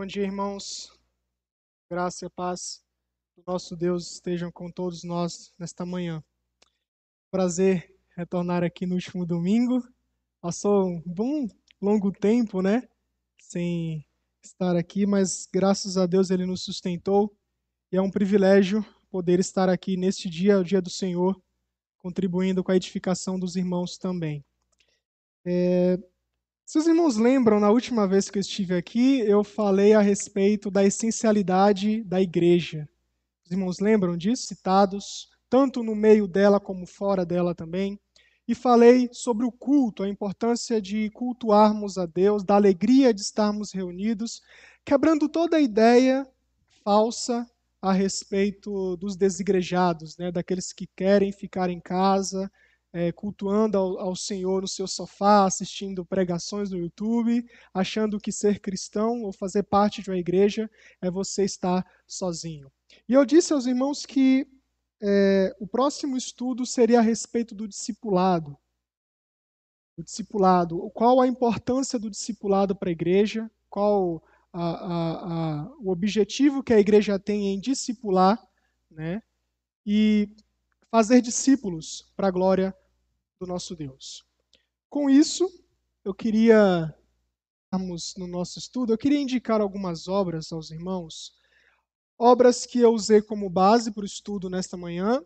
Bom dia, irmãos. Graça e paz do nosso Deus estejam com todos nós nesta manhã. Prazer retornar aqui no último domingo. Passou um bom longo tempo, né, sem estar aqui, mas graças a Deus ele nos sustentou e é um privilégio poder estar aqui neste dia, o dia do Senhor, contribuindo com a edificação dos irmãos também. É, se os irmãos lembram, na última vez que eu estive aqui, eu falei a respeito da essencialidade da igreja. Os irmãos lembram disso? Citados, tanto no meio dela como fora dela também. E falei sobre o culto, a importância de cultuarmos a Deus, da alegria de estarmos reunidos, quebrando toda a ideia falsa a respeito dos desigrejados, né, daqueles que querem ficar em casa, é, cultuando ao, ao, Senhor no seu sofá, assistindo pregações no YouTube, achando que ser cristão ou fazer parte de uma igreja é você estar sozinho. E eu disse aos irmãos que é, o próximo estudo seria a respeito do discipulado. O discipulado. Qual a importância do discipulado para a igreja? Qual a, a, a, o objetivo que a igreja tem em discipular, né? E fazer discípulos para a glória do nosso Deus. Com isso, eu queria, vamos no nosso estudo, eu queria indicar algumas obras aos irmãos, obras que eu usei como base para o estudo nesta manhã,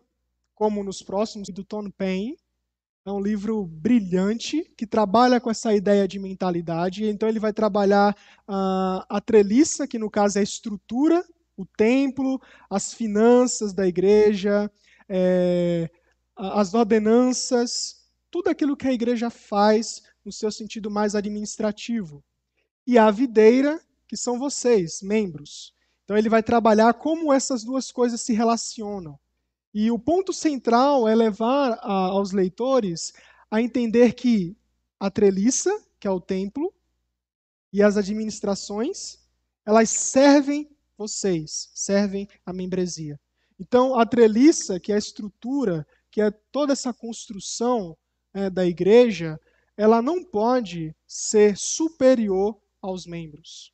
como nos próximos, do Tom Paine. É um livro brilhante que trabalha com essa ideia de mentalidade. Então, ele vai trabalhar uh, a treliça, que no caso é a estrutura, o templo, as finanças da igreja, é, as ordenanças, tudo aquilo que a igreja faz no seu sentido mais administrativo. E a videira, que são vocês, membros. Então ele vai trabalhar como essas duas coisas se relacionam. E o ponto central é levar a, aos leitores a entender que a treliça, que é o templo, e as administrações, elas servem vocês, servem a membresia. Então, a treliça, que é a estrutura, que é toda essa construção é, da igreja, ela não pode ser superior aos membros.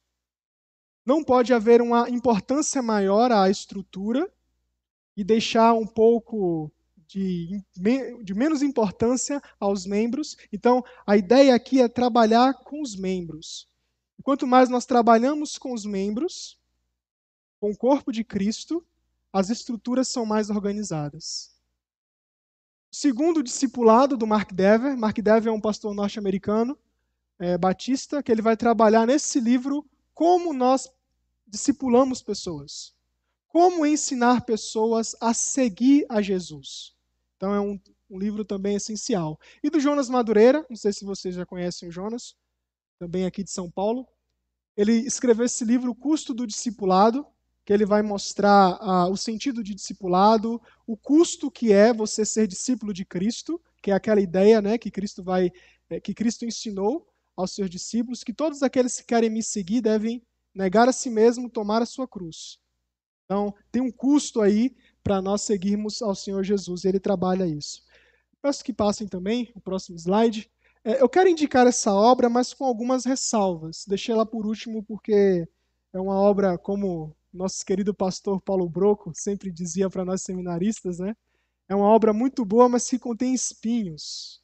Não pode haver uma importância maior à estrutura e deixar um pouco de, de menos importância aos membros. Então, a ideia aqui é trabalhar com os membros. Quanto mais nós trabalhamos com os membros, com o corpo de Cristo, as estruturas são mais organizadas. Segundo discipulado do Mark Dever, Mark Dever é um pastor norte-americano, é, batista, que ele vai trabalhar nesse livro como nós discipulamos pessoas. Como ensinar pessoas a seguir a Jesus. Então é um, um livro também essencial. E do Jonas Madureira, não sei se vocês já conhecem o Jonas, também aqui de São Paulo. Ele escreveu esse livro, O Custo do Discipulado, que ele vai mostrar ah, o sentido de discipulado, o custo que é você ser discípulo de Cristo, que é aquela ideia, né, que Cristo vai, é, que Cristo ensinou aos seus discípulos, que todos aqueles que querem me seguir devem negar a si mesmo, tomar a sua cruz. Então, tem um custo aí para nós seguirmos ao Senhor Jesus, e ele trabalha isso. Peço que passem também o próximo slide. É, eu quero indicar essa obra, mas com algumas ressalvas. Deixei ela por último porque é uma obra, como nosso querido pastor Paulo Broco sempre dizia para nós seminaristas, né? É uma obra muito boa, mas que contém espinhos.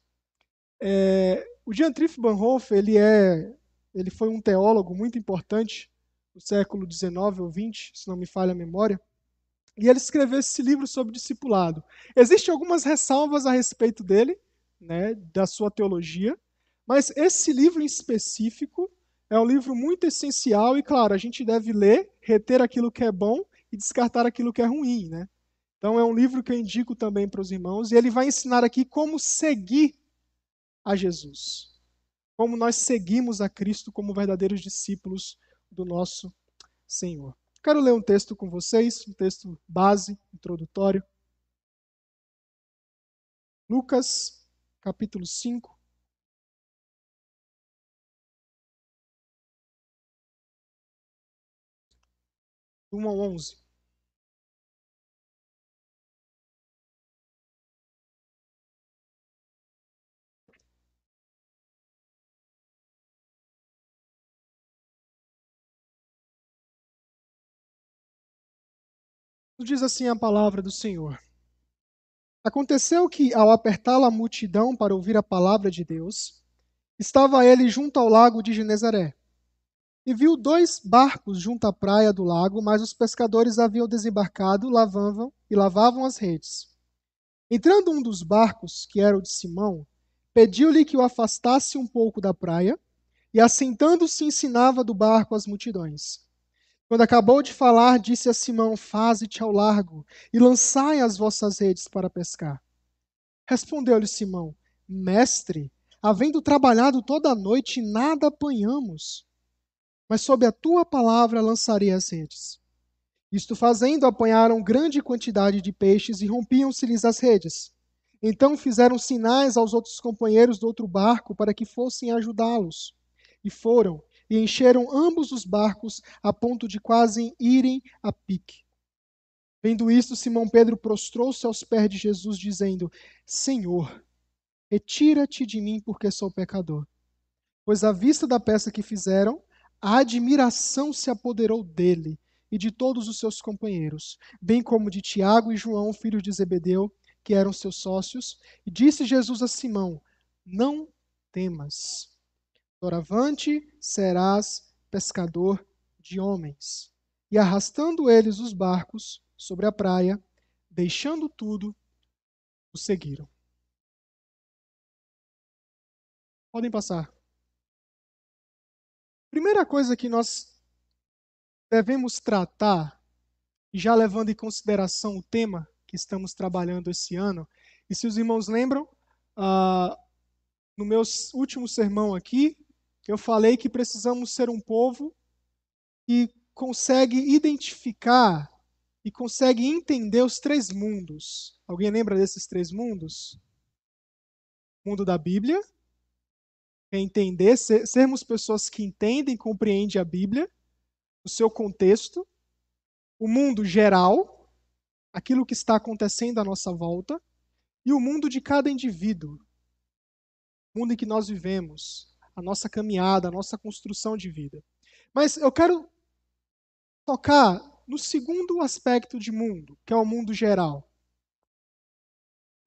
É, o Trif Bonhoeffer, ele é, ele foi um teólogo muito importante no século XIX ou XX, se não me falha a memória. E ele escreveu esse livro sobre discipulado. Existem algumas ressalvas a respeito dele, né, da sua teologia, mas esse livro em específico é um livro muito essencial e, claro, a gente deve ler, reter aquilo que é bom e descartar aquilo que é ruim, né? Então é um livro que eu indico também para os irmãos e ele vai ensinar aqui como seguir a Jesus. Como nós seguimos a Cristo como verdadeiros discípulos do nosso Senhor. Quero ler um texto com vocês, um texto base, introdutório. Lucas, capítulo 5, 1 ao 11. Diz assim a palavra do Senhor. Aconteceu que, ao apertá-la a multidão para ouvir a palavra de Deus, estava ele junto ao lago de Genezaré. E viu dois barcos junto à praia do lago, mas os pescadores haviam desembarcado, lavavam e lavavam as redes. Entrando um dos barcos, que era o de Simão, pediu-lhe que o afastasse um pouco da praia, e assentando-se ensinava do barco as multidões. Quando acabou de falar, disse a Simão: Faze-te ao largo e lançai as vossas redes para pescar. Respondeu-lhe Simão: Mestre, havendo trabalhado toda a noite, nada apanhamos. Mas sob a tua palavra lançarei as redes. Isto fazendo, apanharam grande quantidade de peixes e rompiam-se-lhes as redes. Então fizeram sinais aos outros companheiros do outro barco para que fossem ajudá-los. E foram e encheram ambos os barcos a ponto de quase irem a pique. Vendo isto, Simão Pedro prostrou-se aos pés de Jesus, dizendo: Senhor, retira-te de mim, porque sou pecador. Pois à vista da peça que fizeram, a admiração se apoderou dele e de todos os seus companheiros, bem como de Tiago e João, filhos de Zebedeu, que eram seus sócios. E disse Jesus a Simão: Não temas Doravante serás pescador de homens. E arrastando eles os barcos sobre a praia, deixando tudo, o seguiram. Podem passar. Primeira coisa que nós devemos tratar, já levando em consideração o tema que estamos trabalhando esse ano, e se os irmãos lembram, uh, no meu último sermão aqui, eu falei que precisamos ser um povo que consegue identificar e consegue entender os três mundos. Alguém lembra desses três mundos? O mundo da Bíblia, entender, ser, sermos pessoas que entendem e compreendem a Bíblia, o seu contexto, o mundo geral, aquilo que está acontecendo à nossa volta, e o mundo de cada indivíduo, o mundo em que nós vivemos, a nossa caminhada, a nossa construção de vida. Mas eu quero tocar no segundo aspecto de mundo, que é o mundo geral.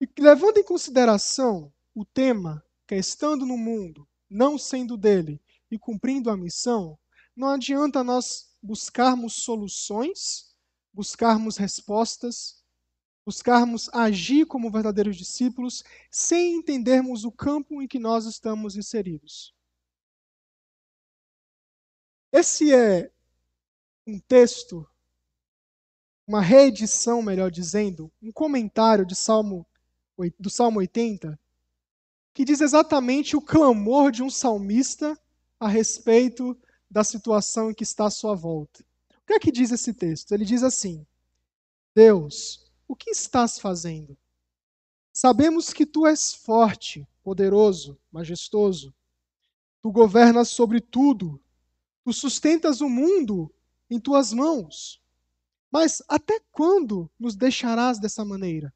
E levando em consideração o tema que é estando no mundo, não sendo dele e cumprindo a missão, não adianta nós buscarmos soluções, buscarmos respostas, buscarmos agir como verdadeiros discípulos sem entendermos o campo em que nós estamos inseridos. Esse é um texto, uma reedição, melhor dizendo, um comentário de Salmo, do Salmo 80, que diz exatamente o clamor de um salmista a respeito da situação em que está à sua volta. O que é que diz esse texto? Ele diz assim: Deus, o que estás fazendo? Sabemos que tu és forte, poderoso, majestoso. Tu governas sobre tudo Tu sustentas o mundo em tuas mãos. Mas até quando nos deixarás dessa maneira?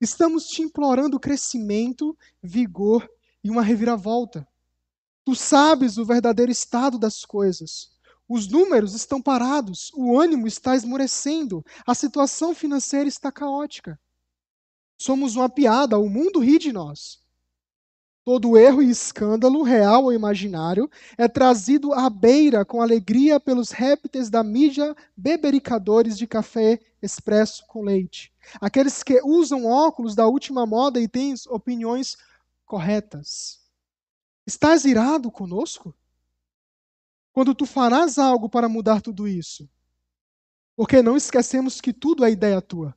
Estamos te implorando crescimento, vigor e uma reviravolta. Tu sabes o verdadeiro estado das coisas. Os números estão parados, o ânimo está esmorecendo, a situação financeira está caótica. Somos uma piada, o mundo ri de nós. Todo erro e escândalo, real ou imaginário, é trazido à beira com alegria pelos répteis da mídia bebericadores de café expresso com leite. Aqueles que usam óculos da última moda e têm opiniões corretas. Estás irado conosco? Quando tu farás algo para mudar tudo isso? Porque não esquecemos que tudo é ideia tua.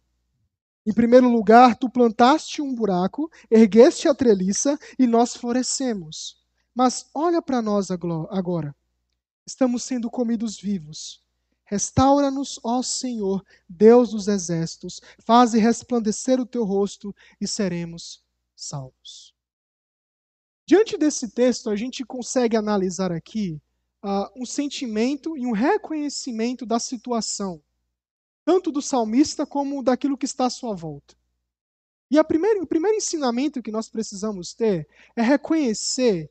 Em primeiro lugar, tu plantaste um buraco, ergueste a treliça e nós florescemos. Mas olha para nós agora. Estamos sendo comidos vivos. Restaura-nos, ó Senhor, Deus dos exércitos, faze resplandecer o teu rosto e seremos salvos. Diante desse texto, a gente consegue analisar aqui uh, um sentimento e um reconhecimento da situação tanto do salmista como daquilo que está à sua volta. E primeira, o primeiro ensinamento que nós precisamos ter é reconhecer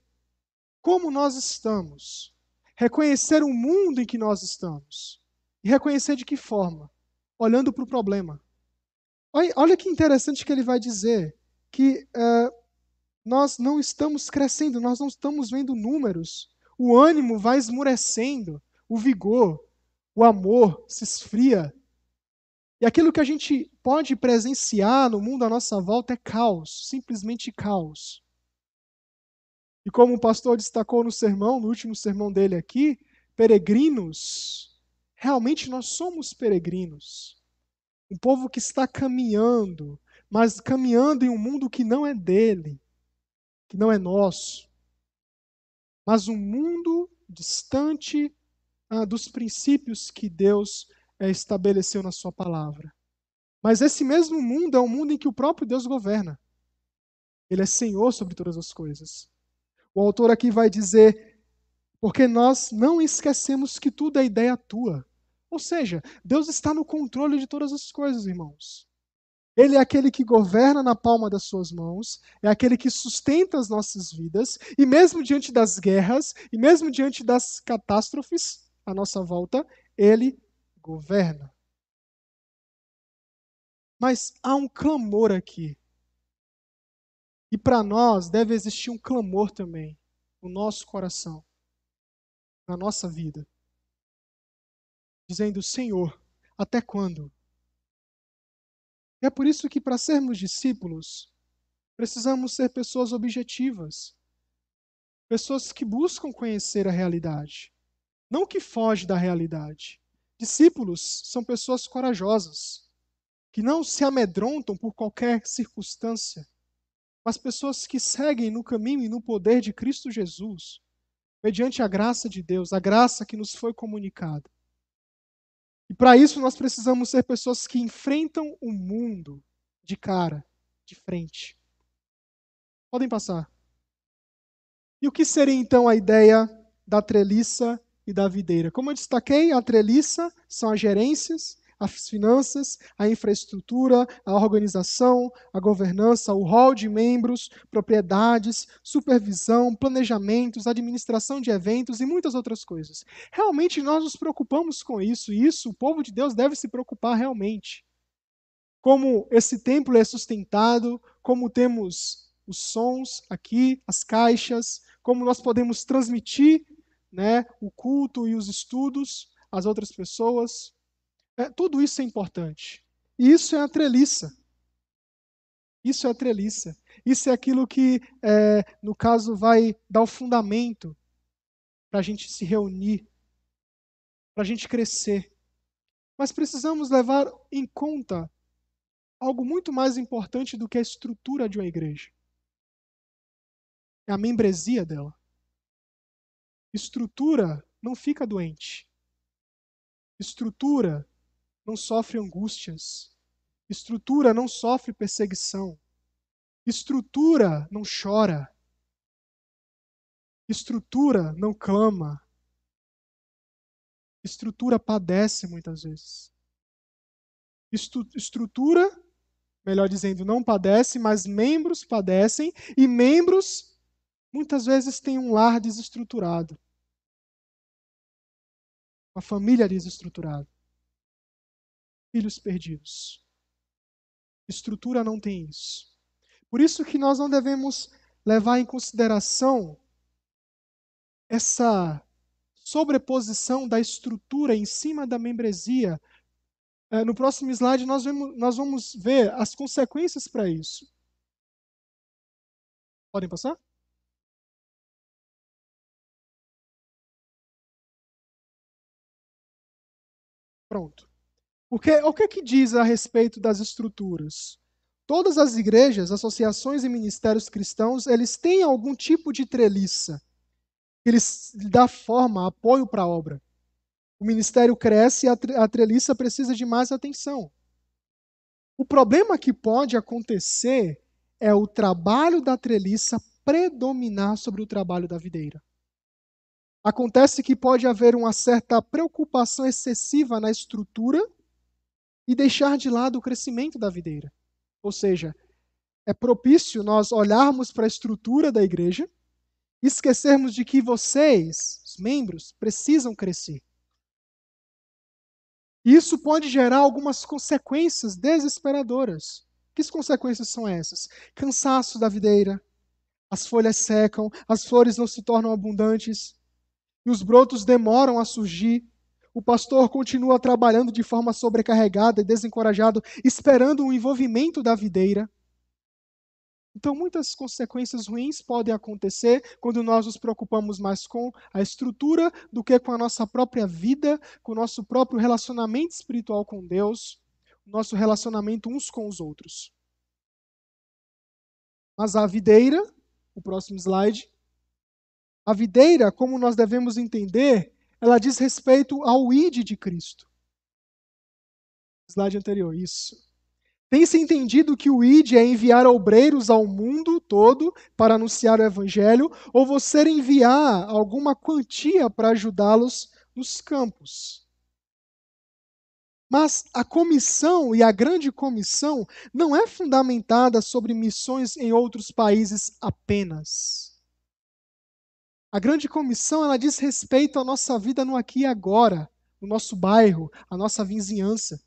como nós estamos, reconhecer o mundo em que nós estamos e reconhecer de que forma. olhando para o problema. Olha, olha, que interessante que ele vai dizer que uh, nós não estamos crescendo, nós não estamos vendo números. O ânimo vai esmurecendo, o vigor, o amor se esfria. E aquilo que a gente pode presenciar no mundo à nossa volta é caos, simplesmente caos. E como o pastor destacou no sermão, no último sermão dele aqui, peregrinos, realmente nós somos peregrinos. Um povo que está caminhando, mas caminhando em um mundo que não é dele, que não é nosso, mas um mundo distante ah, dos princípios que Deus estabeleceu na Sua palavra. Mas esse mesmo mundo é um mundo em que o próprio Deus governa. Ele é Senhor sobre todas as coisas. O autor aqui vai dizer: porque nós não esquecemos que tudo é ideia tua. Ou seja, Deus está no controle de todas as coisas, irmãos. Ele é aquele que governa na palma das suas mãos, é aquele que sustenta as nossas vidas, e mesmo diante das guerras, e mesmo diante das catástrofes à nossa volta, ele governa. Mas há um clamor aqui. E para nós deve existir um clamor também no nosso coração, na nossa vida, dizendo: Senhor, até quando? E é por isso que, para sermos discípulos, precisamos ser pessoas objetivas, pessoas que buscam conhecer a realidade, não que fogem da realidade. Discípulos são pessoas corajosas, que não se amedrontam por qualquer circunstância, mas pessoas que seguem no caminho e no poder de Cristo Jesus, mediante a graça de Deus, a graça que nos foi comunicada. E para isso nós precisamos ser pessoas que enfrentam o mundo de cara, de frente. Podem passar. E o que seria então a ideia da treliça e da videira? Como eu destaquei, a treliça são as gerências, as finanças, a infraestrutura, a organização, a governança, o rol de membros, propriedades, supervisão, planejamentos, administração de eventos e muitas outras coisas. Realmente nós nos preocupamos com isso, e isso o povo de Deus deve se preocupar realmente. Como esse templo é sustentado, como temos os sons aqui, as caixas, como nós podemos transmitir né, o culto e os estudos às outras pessoas. É, tudo isso é importante. E isso é a treliça. Isso é a treliça. Isso é aquilo que, é, no caso, vai dar o fundamento para a gente se reunir, para a gente crescer. Mas precisamos levar em conta algo muito mais importante do que a estrutura de uma igreja. É a membresia dela. Estrutura não fica doente. Estrutura não sofre angústias. Estrutura não sofre perseguição. Estrutura não chora. Estrutura não clama. Estrutura padece muitas vezes. Estrutura, melhor dizendo, não padece, mas membros padecem e membros muitas vezes têm um lar desestruturado. Uma família desestruturada filhos perdidos. Estrutura não tem isso. Por isso que nós não devemos levar em consideração essa sobreposição da estrutura em cima da membresia. É, no próximo slide, nós, vemos, nós vamos ver as consequências para isso. Podem passar? Pronto. Porque o que, que diz a respeito das estruturas? Todas as igrejas, associações e ministérios cristãos, eles têm algum tipo de treliça. Eles dá forma, apoio para a obra. O ministério cresce e a treliça precisa de mais atenção. O problema que pode acontecer é o trabalho da treliça predominar sobre o trabalho da videira. Acontece que pode haver uma certa preocupação excessiva na estrutura e deixar de lado o crescimento da videira. Ou seja, é propício nós olharmos para a estrutura da igreja e esquecermos de que vocês, os membros, precisam crescer. Isso pode gerar algumas consequências desesperadoras. Que consequências são essas? Cansaço da videira, as folhas secam, as flores não se tornam abundantes, e os brotos demoram a surgir. O pastor continua trabalhando de forma sobrecarregada e desencorajado, esperando o envolvimento da videira. Então, muitas consequências ruins podem acontecer quando nós nos preocupamos mais com a estrutura do que com a nossa própria vida, com o nosso próprio relacionamento espiritual com Deus, o nosso relacionamento uns com os outros. Mas a videira, o próximo slide, a videira, como nós devemos entender, ela diz respeito ao id de Cristo. Slide anterior, isso. Tem-se entendido que o ID é enviar obreiros ao mundo todo para anunciar o evangelho, ou você enviar alguma quantia para ajudá-los nos campos. Mas a comissão e a grande comissão não é fundamentada sobre missões em outros países apenas. A grande comissão ela diz respeito à nossa vida no aqui e agora, no nosso bairro, a nossa vizinhança.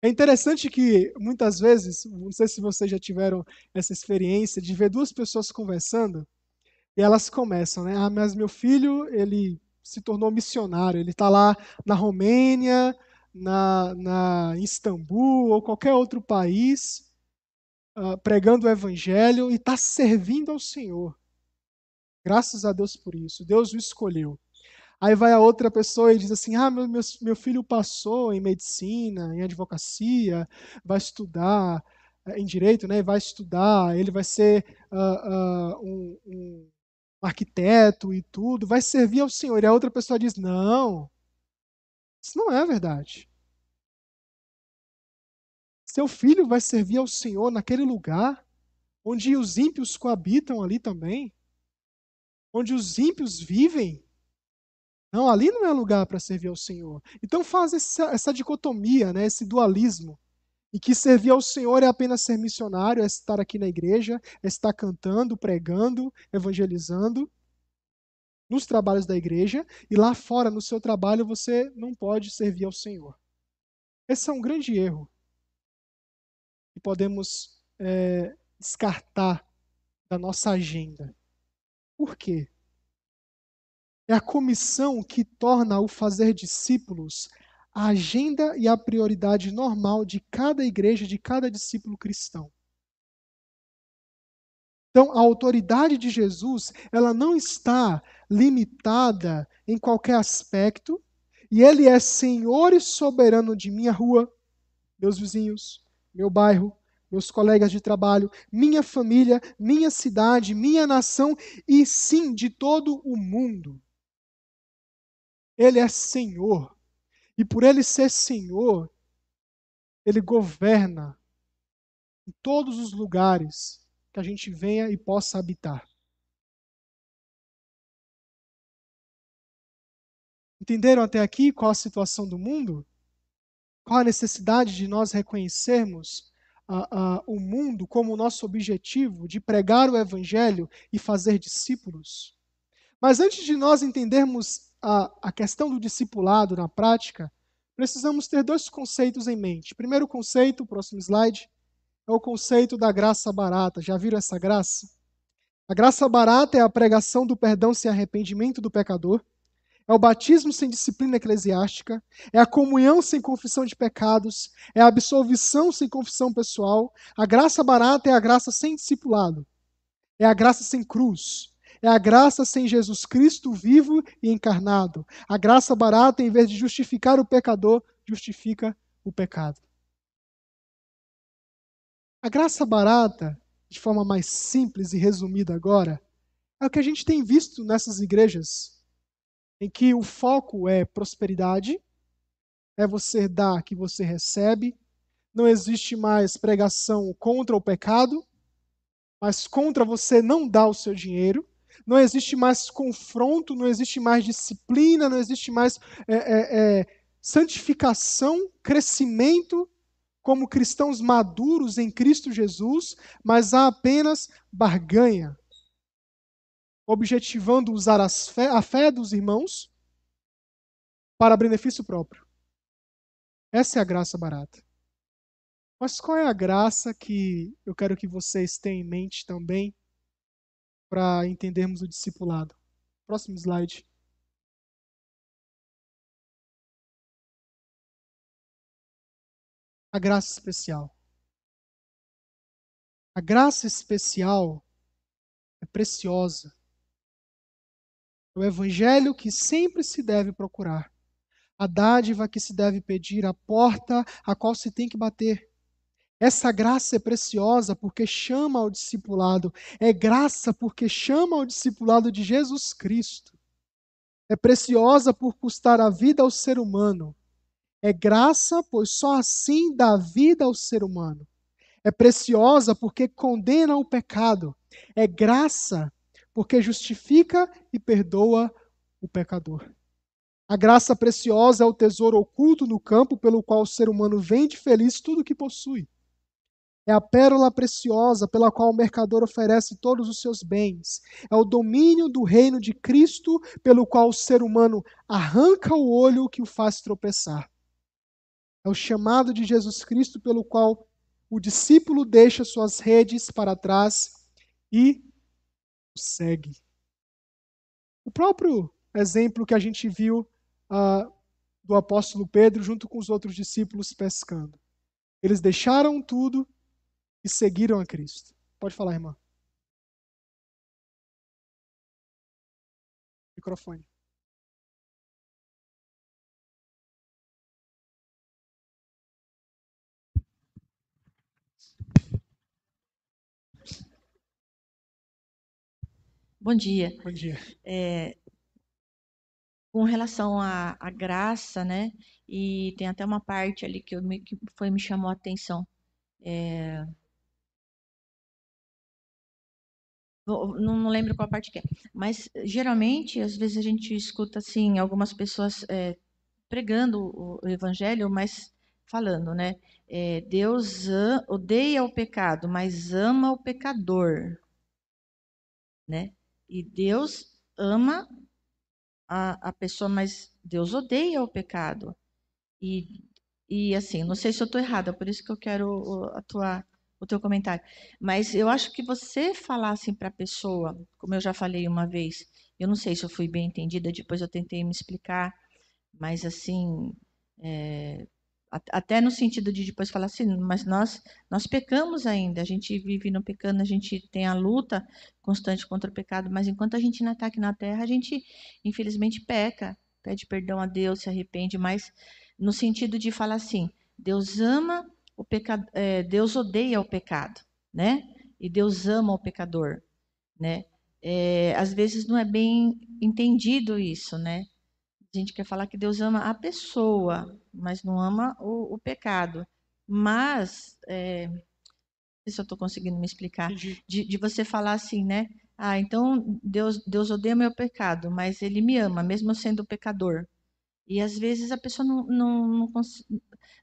É interessante que muitas vezes, não sei se vocês já tiveram essa experiência de ver duas pessoas conversando e elas começam, né? Ah, mas meu filho, ele se tornou missionário, ele está lá na Romênia, na, na Istambul ou qualquer outro país, uh, pregando o evangelho e está servindo ao Senhor. Graças a Deus por isso. Deus o escolheu. Aí vai a outra pessoa e diz assim: Ah, meu, meu, filho passou em medicina, em advocacia, vai estudar eh, em direito, né? Vai estudar, ele vai ser uh, uh, um, um arquiteto e tudo, vai servir ao Senhor. E a outra pessoa diz: Não, isso não é verdade. Seu filho vai servir ao Senhor naquele lugar onde os ímpios coabitam ali também, onde os ímpios vivem. Não, ali não é lugar para servir ao Senhor. Então faz essa, essa dicotomia, né, esse dualismo, em que servir ao Senhor é apenas ser missionário, é estar aqui na igreja, é estar cantando, pregando, evangelizando nos trabalhos da igreja, e lá fora, no seu trabalho, você não pode servir ao Senhor. Esse é um grande erro que podemos é, descartar da nossa agenda. Por quê? É a comissão que torna o fazer discípulos a agenda e a prioridade normal de cada igreja, de cada discípulo cristão. Então, a autoridade de Jesus, ela não está limitada em qualquer aspecto, e ele é senhor e soberano de minha rua, meus vizinhos, meu bairro, meus colegas de trabalho, minha família, minha cidade, minha nação e sim de todo o mundo. Ele é Senhor. E por ele ser Senhor, ele governa em todos os lugares que a gente venha e possa habitar. Entenderam até aqui qual a situação do mundo? Qual a necessidade de nós reconhecermos uh, o mundo como nosso objetivo de pregar o Evangelho e fazer discípulos? Mas antes de nós entendermos a, a questão do discipulado na prática, precisamos ter dois conceitos em mente. Primeiro conceito, próximo slide, é o conceito da graça barata. Já viram essa graça? A graça barata é a pregação do perdão sem arrependimento do pecador, é o batismo sem disciplina eclesiástica, é a comunhão sem confissão de pecados, é a absolvição sem confissão pessoal. A graça barata é a graça sem discipulado, é a graça sem cruz, é a graça sem Jesus Cristo vivo e encarnado. A graça barata, em vez de justificar o pecador, justifica o pecado. A graça barata, de forma mais simples e resumida agora, é o que a gente tem visto nessas igrejas, em que o foco é prosperidade, é você dar que você recebe, não existe mais pregação contra o pecado, mas contra você não dar o seu dinheiro. Não existe mais confronto, não existe mais disciplina, não existe mais é, é, é, santificação, crescimento como cristãos maduros em Cristo Jesus, mas há apenas barganha, objetivando usar fé, a fé dos irmãos para benefício próprio. Essa é a graça barata. Mas qual é a graça que eu quero que vocês tenham em mente também para entendermos o discipulado? Próximo slide. A graça especial. A graça especial é preciosa. O evangelho que sempre se deve procurar. A dádiva que se deve pedir, a porta a qual se tem que bater. Essa graça é preciosa porque chama ao discipulado. É graça porque chama ao discipulado de Jesus Cristo. É preciosa por custar a vida ao ser humano. É graça, pois só assim dá vida ao ser humano. É preciosa porque condena o pecado. É graça porque justifica e perdoa o pecador. A graça preciosa é o tesouro oculto no campo pelo qual o ser humano vende feliz tudo o que possui. É a pérola preciosa pela qual o mercador oferece todos os seus bens. É o domínio do reino de Cristo pelo qual o ser humano arranca o olho que o faz tropeçar. É o chamado de Jesus Cristo pelo qual o discípulo deixa suas redes para trás e segue. O próprio exemplo que a gente viu uh, do apóstolo Pedro junto com os outros discípulos pescando. Eles deixaram tudo e seguiram a Cristo. Pode falar, irmã. Microfone. Bom dia. Bom dia. É, com relação à, à graça, né? E tem até uma parte ali que, eu, que foi me chamou a atenção. É, não, não lembro qual parte que é, mas geralmente, às vezes a gente escuta assim algumas pessoas é, pregando o, o, evangelho, mas falando, né? É, Deus odeia o pecado, mas ama o pecador, né? E Deus ama a, a pessoa, mas Deus odeia o pecado. E, e assim, não sei se eu estou errada, por isso que eu quero atuar o teu comentário. Mas eu acho que você falar assim para a pessoa, como eu já falei uma vez, eu não sei se eu fui bem entendida, depois eu tentei me explicar, mas assim, é, até no sentido de depois falar assim, mas nós nós pecamos ainda, a gente vive no pecado, a gente tem a luta constante contra o pecado, mas enquanto a gente não está aqui na terra, a gente infelizmente peca, pede perdão a Deus, se arrepende, mas no sentido de falar assim, Deus ama o pecado, é, Deus odeia o pecado, né? E Deus ama o pecador, né? É, às vezes não é bem entendido isso, né? A gente quer falar que Deus ama a pessoa, mas não ama o, o pecado. Mas, é, não sei se eu estou conseguindo me explicar, de, de, você falar assim, né? Ah, então Deus, Deus odeia meu pecado, mas Ele me ama, mesmo sendo pecador. E às vezes a pessoa não, não, não, cons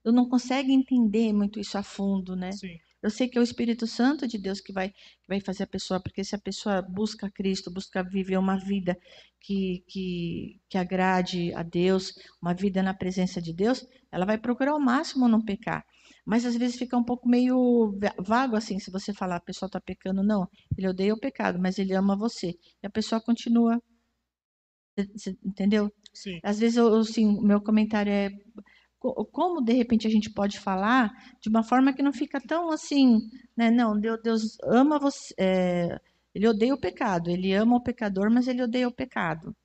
não consegue entender muito isso a fundo, né? Sim. Eu sei que é o Espírito Santo de Deus que vai, que vai fazer a pessoa, porque se a pessoa busca Cristo, busca viver uma vida que, que, que agrade a Deus, uma vida na presença de Deus, ela vai procurar ao máximo não pecar. Mas às vezes fica um pouco meio vago assim, se você falar, a pessoa está pecando, não, ele odeia o pecado, mas ele ama você. E a pessoa continua entendeu? Sim. Às vezes, eu, assim, meu comentário é como de repente a gente pode falar de uma forma que não fica tão assim, né? Não, Deus, ama você, é, ele odeia o pecado, ele ama o pecador, mas ele odeia o pecado.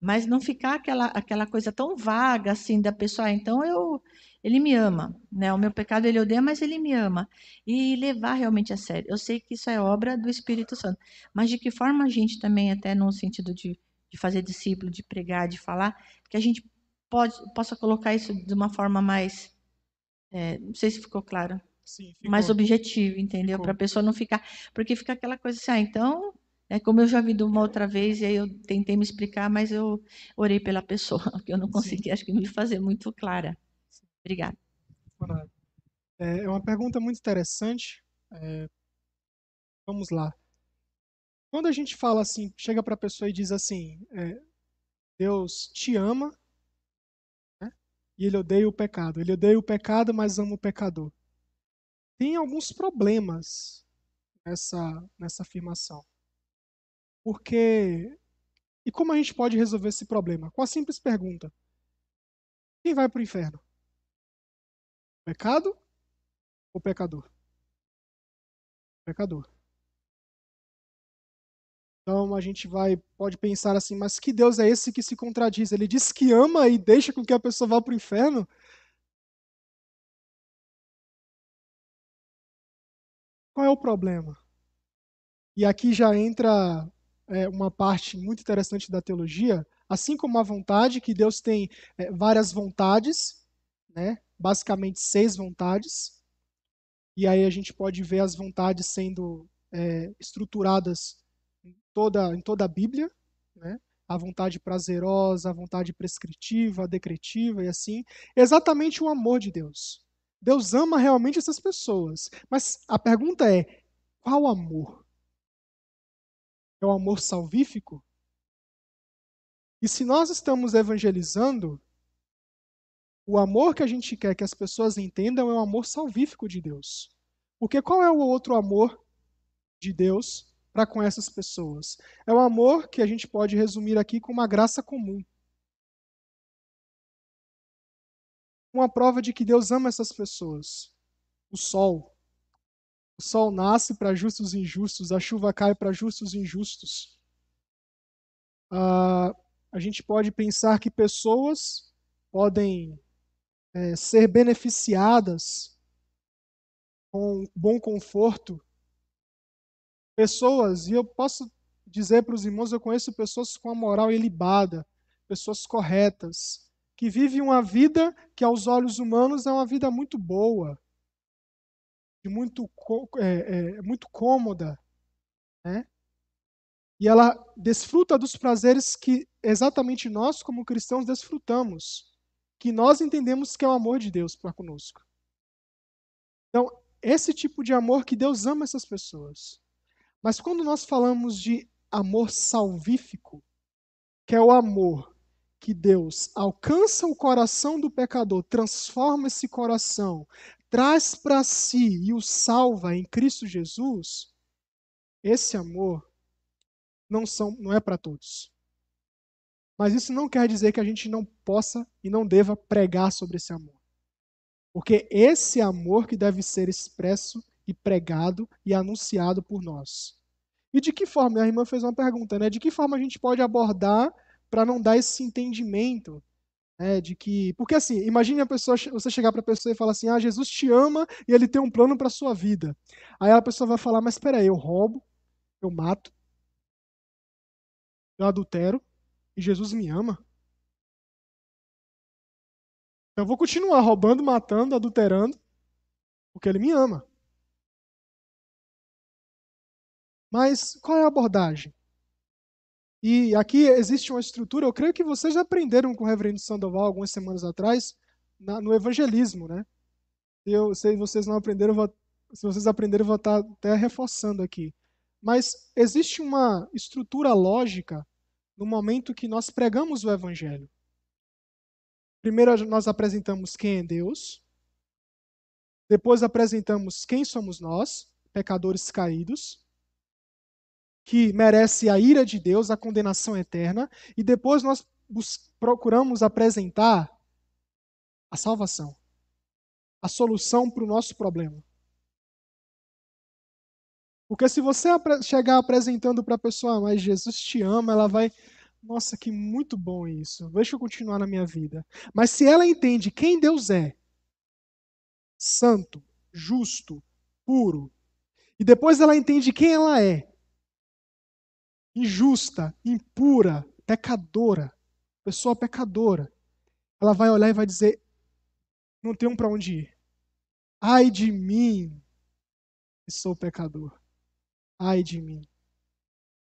Mas não ficar aquela, aquela coisa tão vaga assim da pessoa, ah, então eu ele me ama, né? O meu pecado ele odeia, mas ele me ama. E levar realmente a sério. Eu sei que isso é obra do Espírito Santo, mas de que forma a gente também até no sentido de de fazer discípulo, de pregar, de falar, que a gente pode, possa colocar isso de uma forma mais. É, não sei se ficou claro. Sim, ficou. Mais objetivo, entendeu? Para a pessoa não ficar. Porque fica aquela coisa assim, ah, então. É como eu já vi de uma outra vez, e aí eu tentei me explicar, mas eu orei pela pessoa, porque eu não consegui, Sim. acho que me fazer muito clara. Obrigada. É, é uma pergunta muito interessante. É, vamos lá. Quando a gente fala assim, chega para a pessoa e diz assim, é, Deus te ama? E ele odeia o pecado. Ele odeia o pecado, mas ama o pecador. Tem alguns problemas nessa, nessa afirmação. Porque. E como a gente pode resolver esse problema? Com a simples pergunta: quem vai para o inferno? Pecado ou pecador? Pecador. Então a gente vai pode pensar assim, mas que Deus é esse que se contradiz? Ele diz que ama e deixa com que a pessoa vá para o inferno? Qual é o problema? E aqui já entra é, uma parte muito interessante da teologia, assim como a vontade, que Deus tem é, várias vontades, né? basicamente seis vontades, e aí a gente pode ver as vontades sendo é, estruturadas toda, em toda a Bíblia, né? a vontade prazerosa, a vontade prescritiva, decretiva e assim, exatamente o amor de Deus. Deus ama realmente essas pessoas, mas a pergunta é: qual amor? É o amor salvífico? E se nós estamos evangelizando, o amor que a gente quer que as pessoas entendam é o amor salvífico de Deus. Porque qual é o outro amor de Deus para com essas pessoas? É o amor que a gente pode resumir aqui com uma graça comum. Uma prova de que Deus ama essas pessoas. O sol. O sol nasce para justos e injustos, a chuva cai para justos e injustos. Ah, a gente pode pensar que pessoas podem é, ser beneficiadas com bom conforto. Pessoas, e eu posso dizer para os irmãos, eu conheço pessoas com a moral ilibada, pessoas corretas, que vivem uma vida que aos olhos humanos é uma vida muito boa, muito, é, é, muito cômoda, né? E ela desfruta dos prazeres que exatamente nós, como cristãos, desfrutamos, que nós entendemos que é o amor de Deus para conosco. Então, esse tipo de amor que Deus ama essas pessoas. Mas quando nós falamos de amor salvífico, que é o amor que Deus alcança o coração do pecador, transforma esse coração, traz para si e o salva em Cristo Jesus, esse amor não, são, não é para todos. Mas isso não quer dizer que a gente não possa e não deva pregar sobre esse amor. Porque esse amor que deve ser expresso e pregado e anunciado por nós. E de que forma? A irmã fez uma pergunta, né? De que forma a gente pode abordar para não dar esse entendimento é, de que. Porque assim, imagine a pessoa, você chegar para a pessoa e falar assim: ah, Jesus te ama e ele tem um plano para a sua vida. Aí a pessoa vai falar: mas espera aí, eu roubo, eu mato, eu adultero e Jesus me ama. Então eu vou continuar roubando, matando, adulterando, porque ele me ama. Mas qual é a abordagem? E aqui existe uma estrutura, eu creio que vocês aprenderam com o reverendo Sandoval algumas semanas atrás, na, no evangelismo, né? Eu, se vocês não aprenderam, vou, se vocês aprenderam, vou estar até reforçando aqui. Mas existe uma estrutura lógica no momento que nós pregamos o evangelho. Primeiro nós apresentamos quem é Deus, depois apresentamos quem somos nós, pecadores caídos, que merece a ira de Deus, a condenação eterna, e depois nós procuramos apresentar a salvação, a solução para o nosso problema. Porque se você chegar apresentando para a pessoa, ah, mas Jesus te ama, ela vai, nossa, que muito bom isso, deixa eu continuar na minha vida. Mas se ela entende quem Deus é, santo, justo, puro, e depois ela entende quem ela é, injusta, impura, pecadora, pessoa pecadora, ela vai olhar e vai dizer: não tenho para onde ir. Ai de mim, que sou pecador. Ai de mim.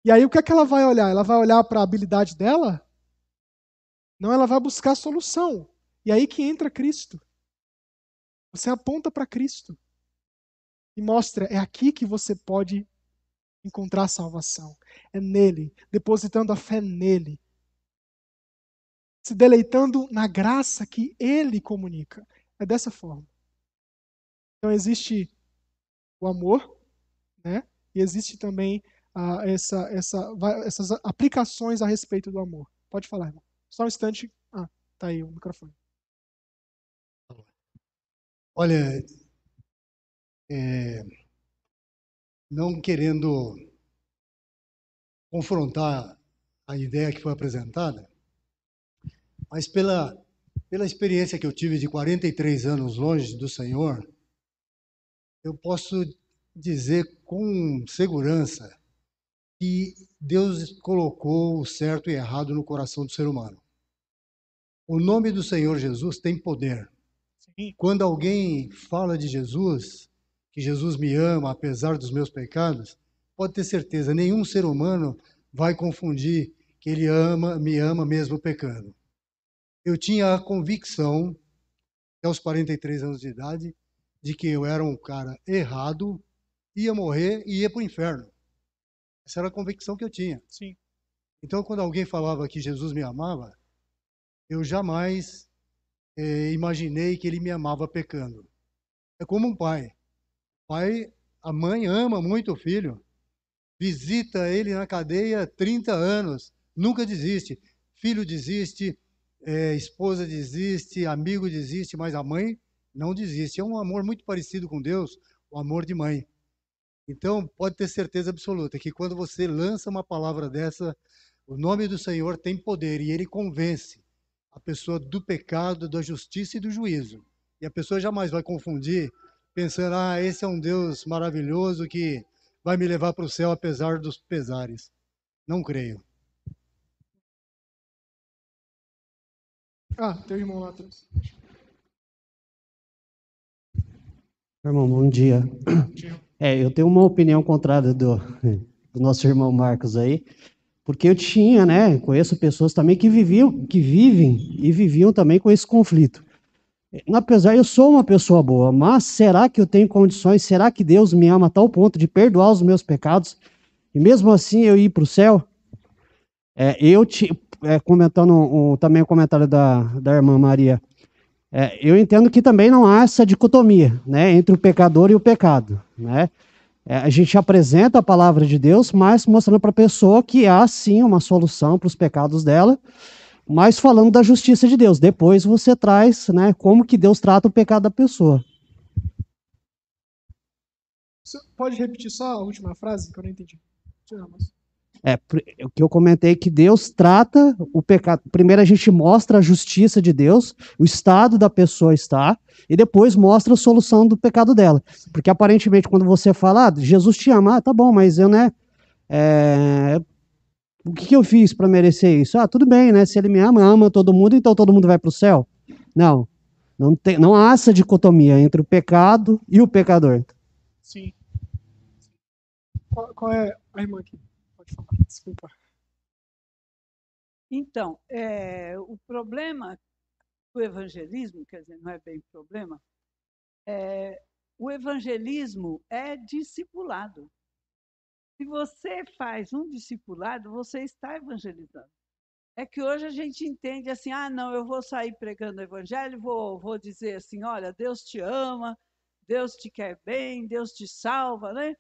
E aí o que é que ela vai olhar? Ela vai olhar para a habilidade dela? Não, ela vai buscar solução. E aí que entra Cristo. Você aponta para Cristo e mostra, é aqui que você pode encontrar salvação. É nele, depositando a fé nele. se deleitando na graça que ele comunica. É dessa forma. Então existe o amor, né? E existe também ah, essa, essa, essas aplicações a respeito do amor. Pode falar, irmão. Só um instante. Ah, tá aí o microfone. Olha, é, não querendo confrontar a ideia que foi apresentada, mas pela, pela experiência que eu tive de 43 anos longe do Senhor, eu posso dizer com segurança que Deus colocou o certo e errado no coração do ser humano. O nome do Senhor Jesus tem poder. Quando alguém fala de Jesus, que Jesus me ama apesar dos meus pecados, pode ter certeza, nenhum ser humano vai confundir que ele ama, me ama mesmo pecando. Eu tinha a convicção, aos 43 anos de idade, de que eu era um cara errado, ia morrer e ia para o inferno. Essa era a convicção que eu tinha. Sim. Então, quando alguém falava que Jesus me amava, eu jamais eh, imaginei que ele me amava pecando. É como um pai. Pai, a mãe ama muito o filho, visita ele na cadeia 30 anos, nunca desiste. Filho desiste, eh, esposa desiste, amigo desiste, mas a mãe não desiste. É um amor muito parecido com Deus, o amor de mãe. Então, pode ter certeza absoluta que quando você lança uma palavra dessa, o nome do Senhor tem poder e ele convence a pessoa do pecado, da justiça e do juízo. E a pessoa jamais vai confundir, pensando: ah, esse é um Deus maravilhoso que vai me levar para o céu apesar dos pesares. Não creio. Ah, teu irmão lá atrás. Irmão, bom dia. É, eu tenho uma opinião contrária do, do nosso irmão Marcos aí, porque eu tinha, né, conheço pessoas também que viviam, que vivem e viviam também com esse conflito. Apesar, eu sou uma pessoa boa, mas será que eu tenho condições? Será que Deus me ama a tal ponto de perdoar os meus pecados e mesmo assim eu ir para o céu? É, eu te, é, comentando um, também o comentário da, da irmã Maria, é, eu entendo que também não há essa dicotomia né, entre o pecador e o pecado. Né? É, a gente apresenta a palavra de Deus, mas mostrando para a pessoa que há sim uma solução para os pecados dela, mas falando da justiça de Deus. Depois você traz né, como que Deus trata o pecado da pessoa. Você pode repetir só a última frase que eu não entendi? É, o que eu comentei é que Deus trata o pecado. Primeiro a gente mostra a justiça de Deus, o estado da pessoa está, e depois mostra a solução do pecado dela. Porque aparentemente, quando você fala, ah, Jesus te ama, ah, tá bom, mas eu, né? É... O que, que eu fiz para merecer isso? Ah, tudo bem, né? Se ele me ama, ama todo mundo, então todo mundo vai para o céu? Não. Não, tem, não há essa dicotomia entre o pecado e o pecador. Sim. Qual, qual é a irmã aqui? Desculpa. Então, é, o problema do evangelismo, quer dizer, não é bem problema, é, o evangelismo é discipulado. Se você faz um discipulado, você está evangelizando. É que hoje a gente entende assim, ah, não, eu vou sair pregando o evangelho, vou, vou dizer assim, olha, Deus te ama, Deus te quer bem, Deus te salva, né?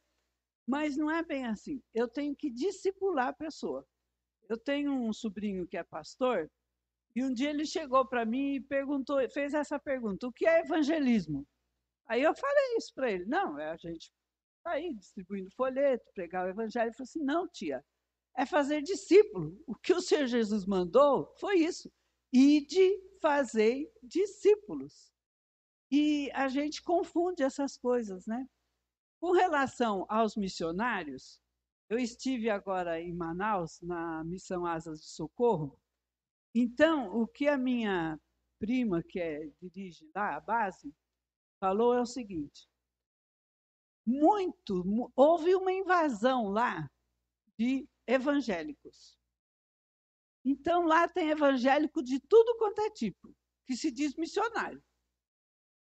Mas não é bem assim. Eu tenho que discipular a pessoa. Eu tenho um sobrinho que é pastor, e um dia ele chegou para mim e perguntou, fez essa pergunta: o que é evangelismo? Aí eu falei isso para ele: não, é a gente sair distribuindo folheto, pregar o evangelho. Ele falou assim: não, tia, é fazer discípulo. O que o Senhor Jesus mandou foi isso: ide fazer discípulos. E a gente confunde essas coisas, né? Com relação aos missionários, eu estive agora em Manaus, na Missão Asas de Socorro. Então, o que a minha prima, que é, dirige lá a base, falou é o seguinte: muito, houve uma invasão lá de evangélicos. Então, lá tem evangélico de tudo quanto é tipo, que se diz missionário.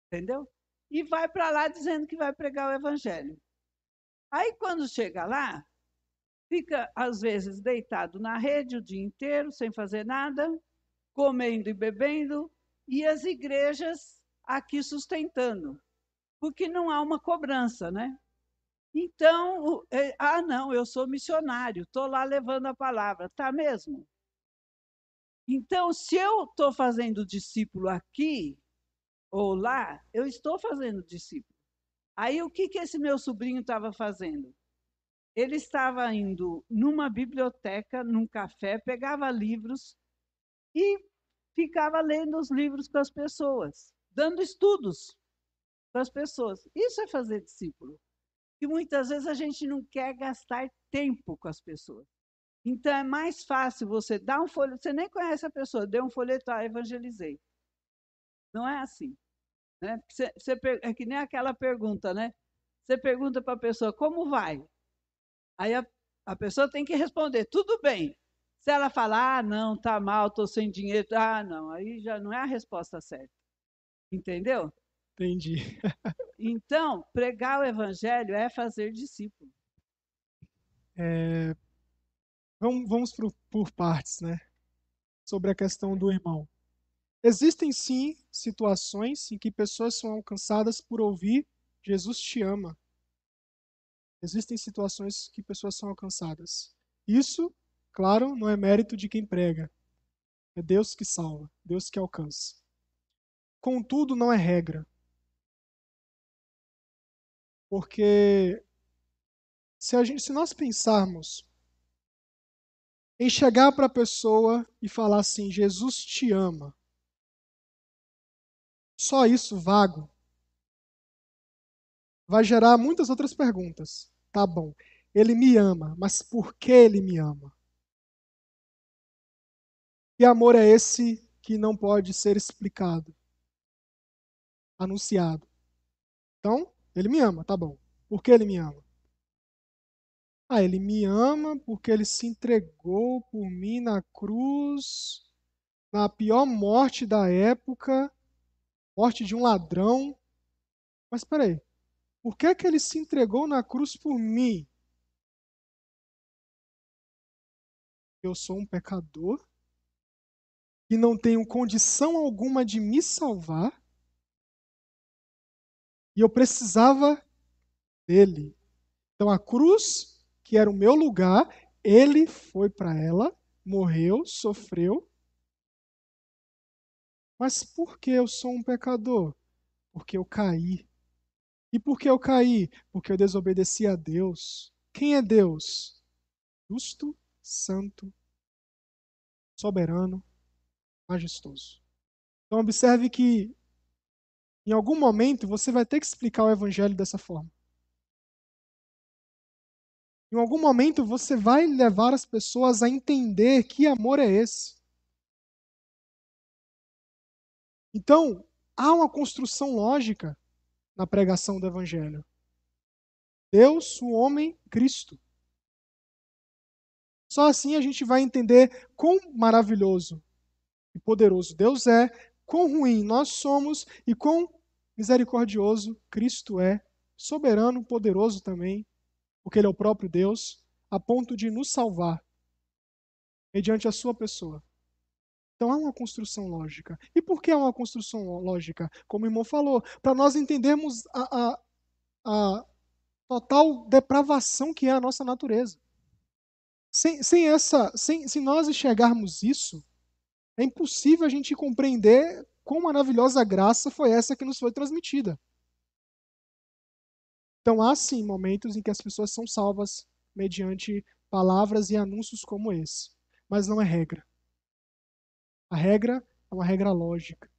Entendeu? e vai para lá dizendo que vai pregar o evangelho. Aí, quando chega lá, fica, às vezes, deitado na rede o dia inteiro, sem fazer nada, comendo e bebendo, e as igrejas aqui sustentando, porque não há uma cobrança, né? Então, é, ah, não, eu sou missionário, estou lá levando a palavra, tá mesmo? Então, se eu estou fazendo discípulo aqui ou lá, eu estou fazendo discípulo. Aí, o que, que esse meu sobrinho estava fazendo? Ele estava indo numa biblioteca, num café, pegava livros e ficava lendo os livros com as pessoas, dando estudos para as pessoas. Isso é fazer discípulo. E muitas vezes a gente não quer gastar tempo com as pessoas. Então é mais fácil você dar um folheto, você nem conhece a pessoa, deu um folheto, ah, evangelizei. Não é assim. Né? Você, você, é que nem aquela pergunta, né? Você pergunta para a pessoa, como vai? Aí a, a pessoa tem que responder, tudo bem. Se ela falar, ah, não, tá mal, estou sem dinheiro, ah, não, aí já não é a resposta certa. Entendeu? Entendi. então, pregar o evangelho é fazer discípulo. É, vamos vamos por, por partes, né? Sobre a questão do irmão. Existem sim situações em que pessoas são alcançadas por ouvir Jesus te ama. Existem situações que pessoas são alcançadas. Isso, claro, não é mérito de quem prega. É Deus que salva, Deus que alcança. Contudo, não é regra. Porque se, a gente, se nós pensarmos em chegar para a pessoa e falar assim: Jesus te ama, só isso vago, vai gerar muitas outras perguntas. Tá bom, ele me ama, mas por que ele me ama? Que amor é esse que não pode ser explicado, anunciado? Então, ele me ama, tá bom. Por que ele me ama? Ah, ele me ama porque ele se entregou por mim na cruz, na pior morte da época, morte de um ladrão. Mas peraí, por que, que ele se entregou na cruz por mim? Eu sou um pecador e não tenho condição alguma de me salvar. E eu precisava dele. Então a cruz, que era o meu lugar, ele foi para ela, morreu, sofreu. Mas por que eu sou um pecador? Porque eu caí. E por que eu caí? Porque eu desobedeci a Deus. Quem é Deus? Justo, santo, soberano, majestoso. Então observe que em algum momento você vai ter que explicar o evangelho dessa forma. Em algum momento você vai levar as pessoas a entender que amor é esse. Então, há uma construção lógica na pregação do evangelho. Deus, o homem, Cristo. Só assim a gente vai entender quão maravilhoso e poderoso Deus é, quão ruim nós somos e quão misericordioso Cristo é, soberano, poderoso também, porque Ele é o próprio Deus, a ponto de nos salvar mediante a sua pessoa. Então há uma construção lógica. E por que há uma construção lógica? Como o irmão falou, para nós entendermos a, a, a, total depravação que é a nossa natureza. Sem, sem essa, sem, se nós enxergarmos isso, é impossível a gente compreender quão maravilhosa graça foi essa que nos foi transmitida. Então há sim momentos em que as pessoas são salvas mediante palavras e anúncios como esse, mas não é regra. A regra é uma regra lógica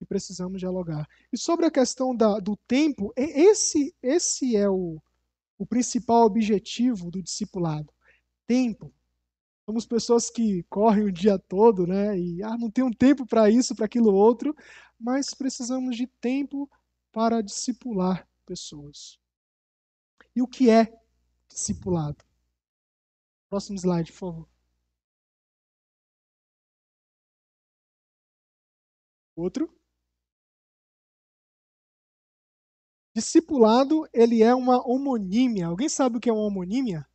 e precisamos dialogar. E sobre a questão da, do tempo, esse, esse é o, o principal objetivo do discipulado. Tempo. Somos pessoas que correm o dia todo, né? E ah, não tenho tempo para isso, para aquilo outro, mas precisamos de tempo para discipular pessoas. E o que é discipulado? Próximo slide, por favor. Outro. Discipulado, ele é uma homonímia. Alguém sabe o que é uma homonímia?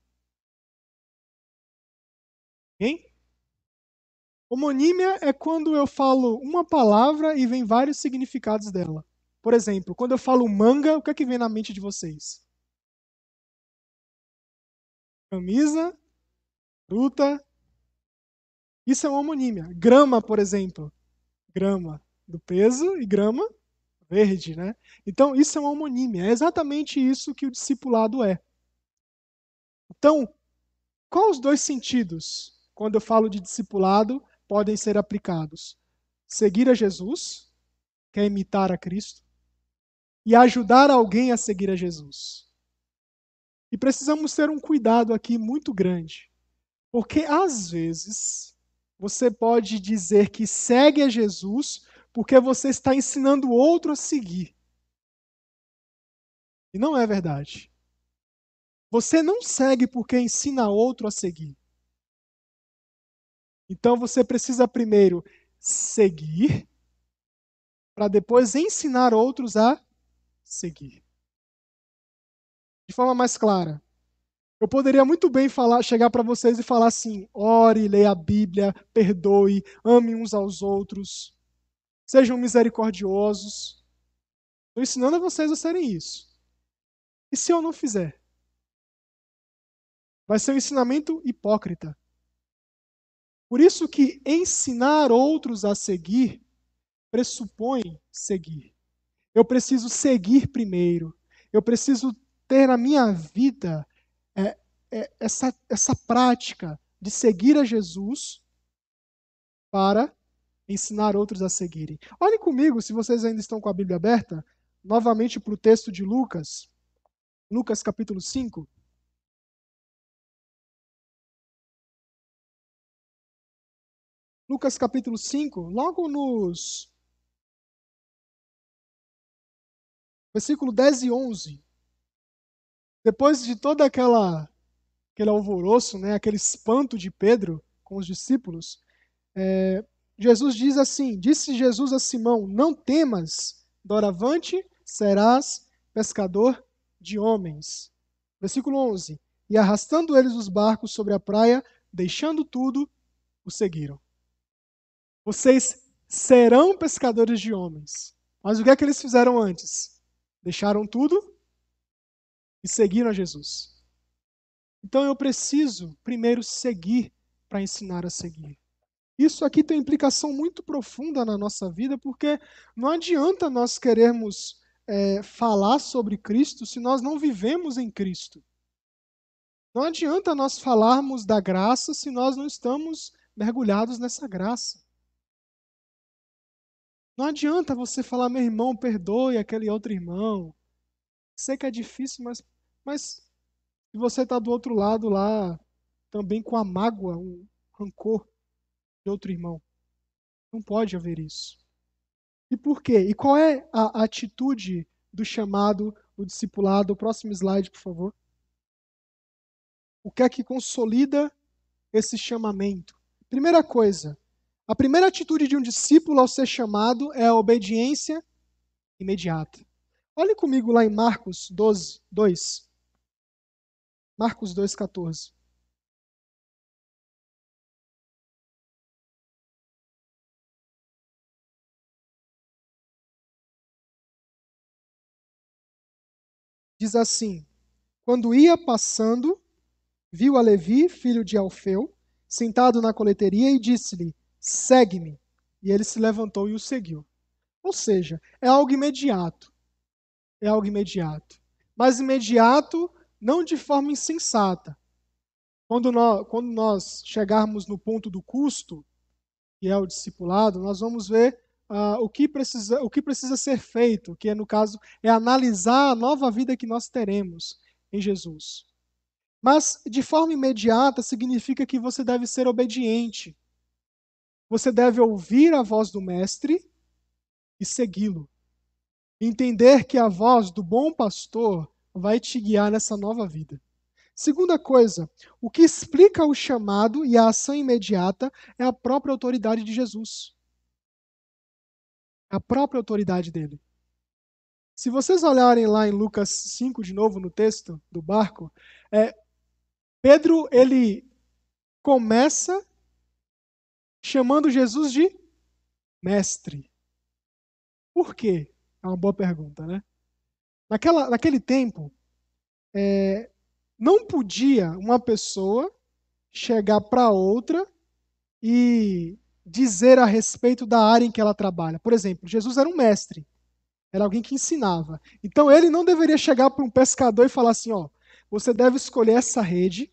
Quem? Homonímia é quando eu falo uma palavra e vem vários significados dela. Por exemplo, quando eu falo manga, o que é que vem na mente de vocês? Camisa, fruta. Isso é uma homonímia. Grama, por exemplo. Grama do peso e grama verde, né? Então, isso é uma homonímia. É exatamente isso que o discipulado é. Então, quais os dois sentidos, quando eu falo de discipulado, podem ser aplicados? Seguir a Jesus, que é imitar a Cristo, e ajudar alguém a seguir a Jesus. E precisamos ter um cuidado aqui muito grande, porque às vezes você pode dizer que segue a Jesus porque você está ensinando outro a seguir. E não é verdade. Você não segue porque ensina outro a seguir. Então você precisa primeiro seguir, para depois ensinar outros a seguir. De forma mais clara, eu poderia muito bem falar, chegar para vocês e falar assim: ore, leia a Bíblia, perdoe, ame uns aos outros, sejam misericordiosos. Estou ensinando a vocês a serem isso. E se eu não fizer? Vai ser um ensinamento hipócrita. Por isso que ensinar outros a seguir pressupõe seguir. Eu preciso seguir primeiro. Eu preciso ter na minha vida é, é, essa, essa prática de seguir a Jesus para ensinar outros a seguirem. Olhem comigo, se vocês ainda estão com a Bíblia aberta, novamente para o texto de Lucas, Lucas capítulo 5. Lucas capítulo 5, logo nos versículo 10 e 11. Depois de toda aquela aquele alvoroço, né, aquele espanto de Pedro com os discípulos, é, Jesus diz assim: Disse Jesus a Simão: Não temas, doravante serás pescador de homens. Versículo 11: E arrastando eles os barcos sobre a praia, deixando tudo, o seguiram. Vocês serão pescadores de homens. Mas o que é que eles fizeram antes? Deixaram tudo e seguiram a Jesus. Então eu preciso primeiro seguir para ensinar a seguir. Isso aqui tem implicação muito profunda na nossa vida, porque não adianta nós querermos é, falar sobre Cristo se nós não vivemos em Cristo. Não adianta nós falarmos da graça se nós não estamos mergulhados nessa graça. Não adianta você falar, meu irmão, perdoe aquele outro irmão. Sei que é difícil, mas, mas se você está do outro lado lá, também com a mágoa, um rancor de outro irmão, não pode haver isso. E por quê? E qual é a atitude do chamado, do discipulado? O próximo slide, por favor. O que é que consolida esse chamamento? Primeira coisa, a primeira atitude de um discípulo ao ser chamado é a obediência imediata. Olhe comigo lá em Marcos 12, 2. Marcos 2, 14. Diz assim: Quando ia passando, viu a Levi, filho de Alfeu, sentado na coleteria e disse-lhe: segue-me. E ele se levantou e o seguiu. Ou seja, é algo imediato. É algo imediato. Mas imediato não de forma insensata. Quando nós, quando nós chegarmos no ponto do custo, que é o discipulado, nós vamos ver uh, o, que precisa, o que precisa ser feito, que é, no caso é analisar a nova vida que nós teremos em Jesus. Mas de forma imediata significa que você deve ser obediente. Você deve ouvir a voz do Mestre e segui-lo. Entender que a voz do bom pastor vai te guiar nessa nova vida. Segunda coisa, o que explica o chamado e a ação imediata é a própria autoridade de Jesus. A própria autoridade dele. Se vocês olharem lá em Lucas 5 de novo no texto do barco, é, Pedro ele começa chamando Jesus de mestre. Por quê? É uma boa pergunta, né? Naquela, naquele tempo, é, não podia uma pessoa chegar para outra e dizer a respeito da área em que ela trabalha. Por exemplo, Jesus era um mestre, era alguém que ensinava. Então ele não deveria chegar para um pescador e falar assim: ó, você deve escolher essa rede,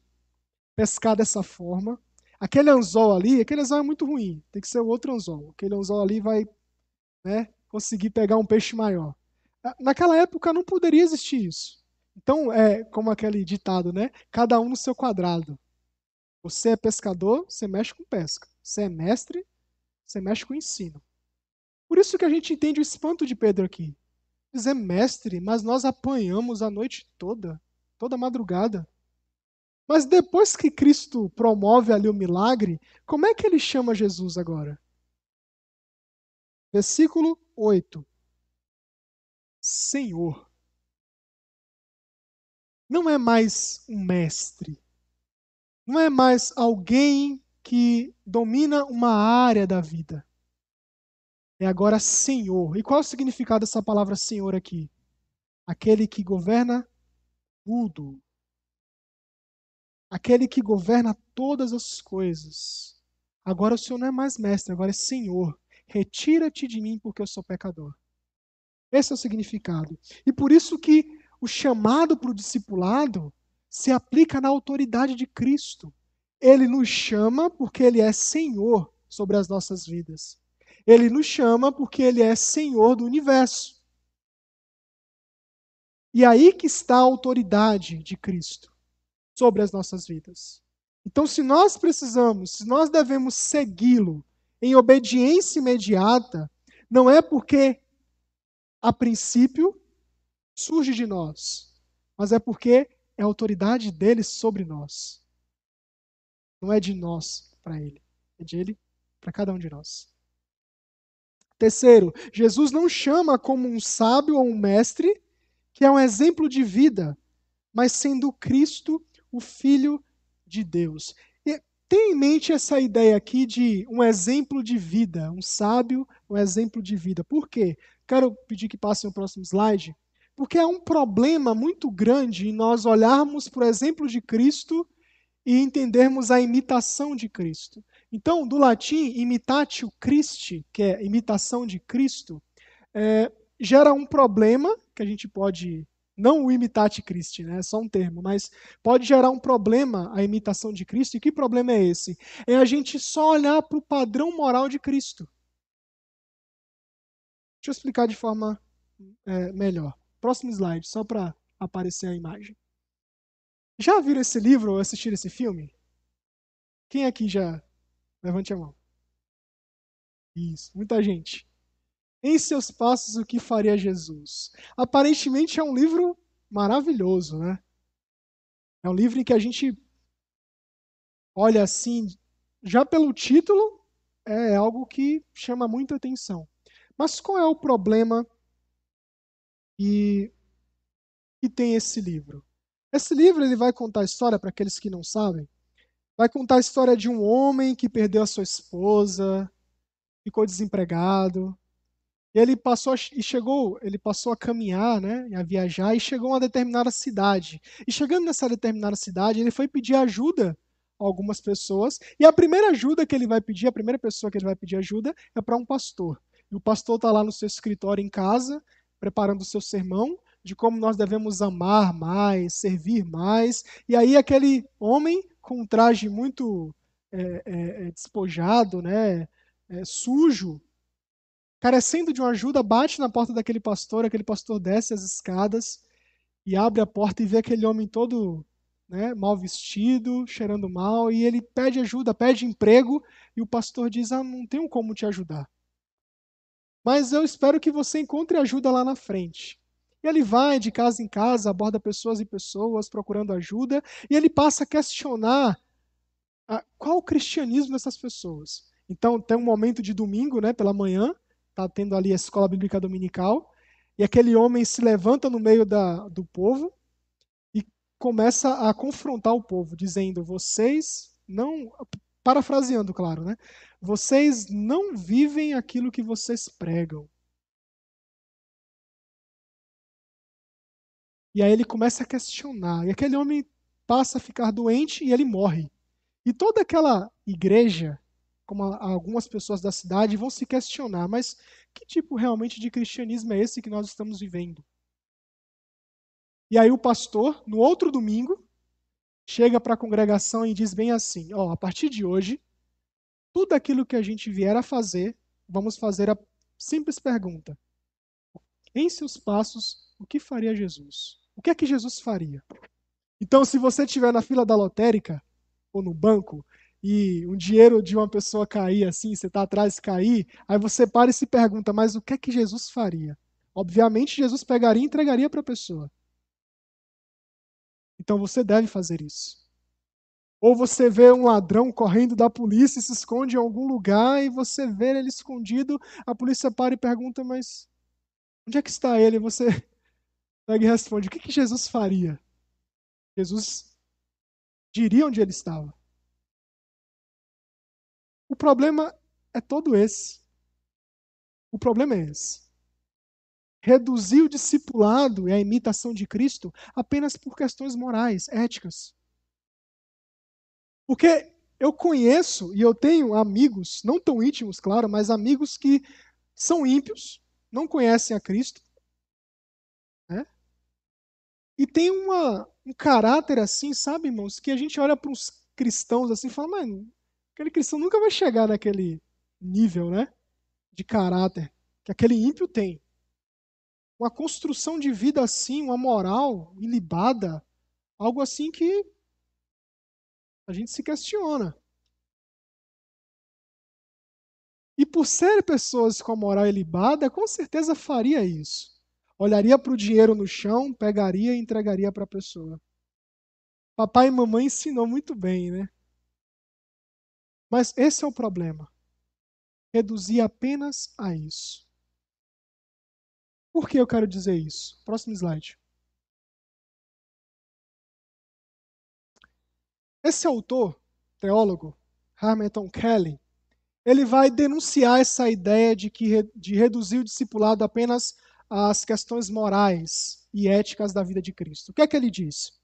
pescar dessa forma. Aquele anzol ali, aquele anzol é muito ruim, tem que ser outro anzol. Aquele anzol ali vai né, conseguir pegar um peixe maior. Naquela época não poderia existir isso. Então, é como aquele ditado, né? Cada um no seu quadrado. Você é pescador, você mexe com pesca. Você é mestre, você mexe com ensino. Por isso que a gente entende o espanto de Pedro aqui. Dizer mestre, mas nós apanhamos a noite toda, toda madrugada. Mas depois que Cristo promove ali o milagre, como é que ele chama Jesus agora? Versículo 8. Senhor. Não é mais um mestre. Não é mais alguém que domina uma área da vida. É agora Senhor. E qual é o significado dessa palavra Senhor aqui? Aquele que governa tudo. Aquele que governa todas as coisas. Agora o Senhor não é mais mestre, agora é Senhor. Retira-te de mim, porque eu sou pecador. Esse é o significado. E por isso que o chamado para o discipulado se aplica na autoridade de Cristo. Ele nos chama porque Ele é Senhor sobre as nossas vidas. Ele nos chama porque Ele é Senhor do universo. E aí que está a autoridade de Cristo sobre as nossas vidas. Então, se nós precisamos, se nós devemos segui-lo em obediência imediata, não é porque, a princípio, surge de nós, mas é porque é a autoridade dele sobre nós. Não é de nós para ele, é de ele para cada um de nós. Terceiro, Jesus não chama como um sábio ou um mestre, que é um exemplo de vida, mas sendo Cristo o Filho de Deus. Tenha em mente essa ideia aqui de um exemplo de vida, um sábio, um exemplo de vida. Por quê? Quero pedir que passem o próximo slide. Porque há um problema muito grande em nós olharmos para o exemplo de Cristo e entendermos a imitação de Cristo. Então, do latim, imitatio Christi, que é imitação de Cristo, é, gera um problema que a gente pode não o imitate Cristo, né? é só um termo, mas pode gerar um problema a imitação de Cristo. E que problema é esse? É a gente só olhar para o padrão moral de Cristo. Deixa eu explicar de forma é, melhor. Próximo slide, só para aparecer a imagem. Já viram esse livro ou assistiram esse filme? Quem aqui já? Levante a mão. Isso, muita gente. Em seus passos, o que faria Jesus? Aparentemente é um livro maravilhoso, né? É um livro em que a gente olha assim, já pelo título, é algo que chama muita atenção. Mas qual é o problema que, que tem esse livro? Esse livro ele vai contar a história, para aqueles que não sabem, vai contar a história de um homem que perdeu a sua esposa, ficou desempregado, e ele passou e chegou, ele passou a caminhar, né, a viajar e chegou a uma determinada cidade. E chegando nessa determinada cidade, ele foi pedir ajuda a algumas pessoas. E a primeira ajuda que ele vai pedir, a primeira pessoa que ele vai pedir ajuda é para um pastor. E o pastor está lá no seu escritório em casa, preparando o seu sermão de como nós devemos amar mais, servir mais. E aí aquele homem com um traje muito é, é despojado, né, é, sujo, carecendo de uma ajuda, bate na porta daquele pastor, aquele pastor desce as escadas e abre a porta e vê aquele homem todo né, mal vestido, cheirando mal, e ele pede ajuda, pede emprego, e o pastor diz: Ah, não tenho como te ajudar. Mas eu espero que você encontre ajuda lá na frente. E ele vai de casa em casa, aborda pessoas e pessoas procurando ajuda, e ele passa a questionar ah, qual o cristianismo dessas pessoas. Então, tem um momento de domingo, né, pela manhã, está tendo ali a escola bíblica dominical, e aquele homem se levanta no meio da, do povo e começa a confrontar o povo, dizendo: vocês não parafraseando, claro, né? Vocês não vivem aquilo que vocês pregam. E aí ele começa a questionar. E aquele homem passa a ficar doente e ele morre. E toda aquela igreja, como algumas pessoas da cidade, vão se questionar: mas que tipo realmente de cristianismo é esse que nós estamos vivendo? E aí o pastor, no outro domingo, chega para a congregação e diz bem assim: ó, a partir de hoje, tudo aquilo que a gente vier a fazer, vamos fazer a simples pergunta: em seus passos, o que faria Jesus? O que é que Jesus faria? Então, se você estiver na fila da lotérica ou no banco e um dinheiro de uma pessoa cair assim, você está atrás cair, aí você para e se pergunta: mas o que é que Jesus faria? Obviamente, Jesus pegaria e entregaria para a pessoa. Então você deve fazer isso. Ou você vê um ladrão correndo da polícia e se esconde em algum lugar e você vê ele escondido, a polícia para e pergunta: mas onde é que está ele? E você pega e responde: o que, que Jesus faria? Jesus diria onde ele estava. O problema é todo esse. O problema é esse. Reduzir o discipulado e a imitação de Cristo apenas por questões morais, éticas. Porque eu conheço e eu tenho amigos, não tão íntimos, claro, mas amigos que são ímpios, não conhecem a Cristo, né? e tem uma, um caráter assim, sabe, irmãos, que a gente olha para uns cristãos assim e fala, mas aquele cristão nunca vai chegar naquele nível, né, de caráter que aquele ímpio tem. Uma construção de vida assim, uma moral ilibada, algo assim que a gente se questiona. E por ser pessoas com a moral ilibada, com certeza faria isso. Olharia para o dinheiro no chão, pegaria e entregaria para a pessoa. Papai e mamãe ensinou muito bem, né? Mas esse é o problema. Reduzir apenas a isso. Por que eu quero dizer isso? Próximo slide. Esse autor, teólogo, Hamilton Kelly, ele vai denunciar essa ideia de que de reduzir o discipulado apenas às questões morais e éticas da vida de Cristo. O que é que ele diz?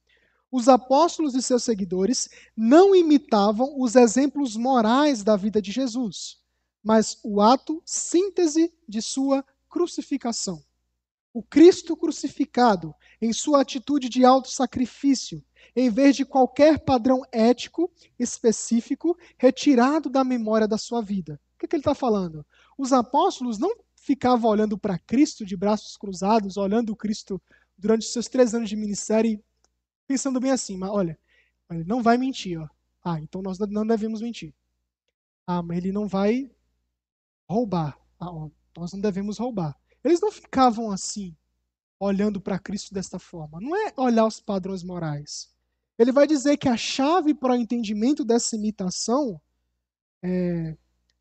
Os apóstolos e seus seguidores não imitavam os exemplos morais da vida de Jesus, mas o ato síntese de sua crucificação. O Cristo crucificado, em sua atitude de auto-sacrifício, em vez de qualquer padrão ético específico retirado da memória da sua vida. O que, é que ele está falando? Os apóstolos não ficavam olhando para Cristo de braços cruzados, olhando o Cristo durante seus três anos de ministério, pensando bem assim, mas olha, ele não vai mentir, ó. Ah, então nós não devemos mentir. Ah, mas ele não vai roubar. Ah, ó, nós não devemos roubar. Eles não ficavam assim, olhando para Cristo desta forma. Não é olhar os padrões morais. Ele vai dizer que a chave para o entendimento dessa imitação, é,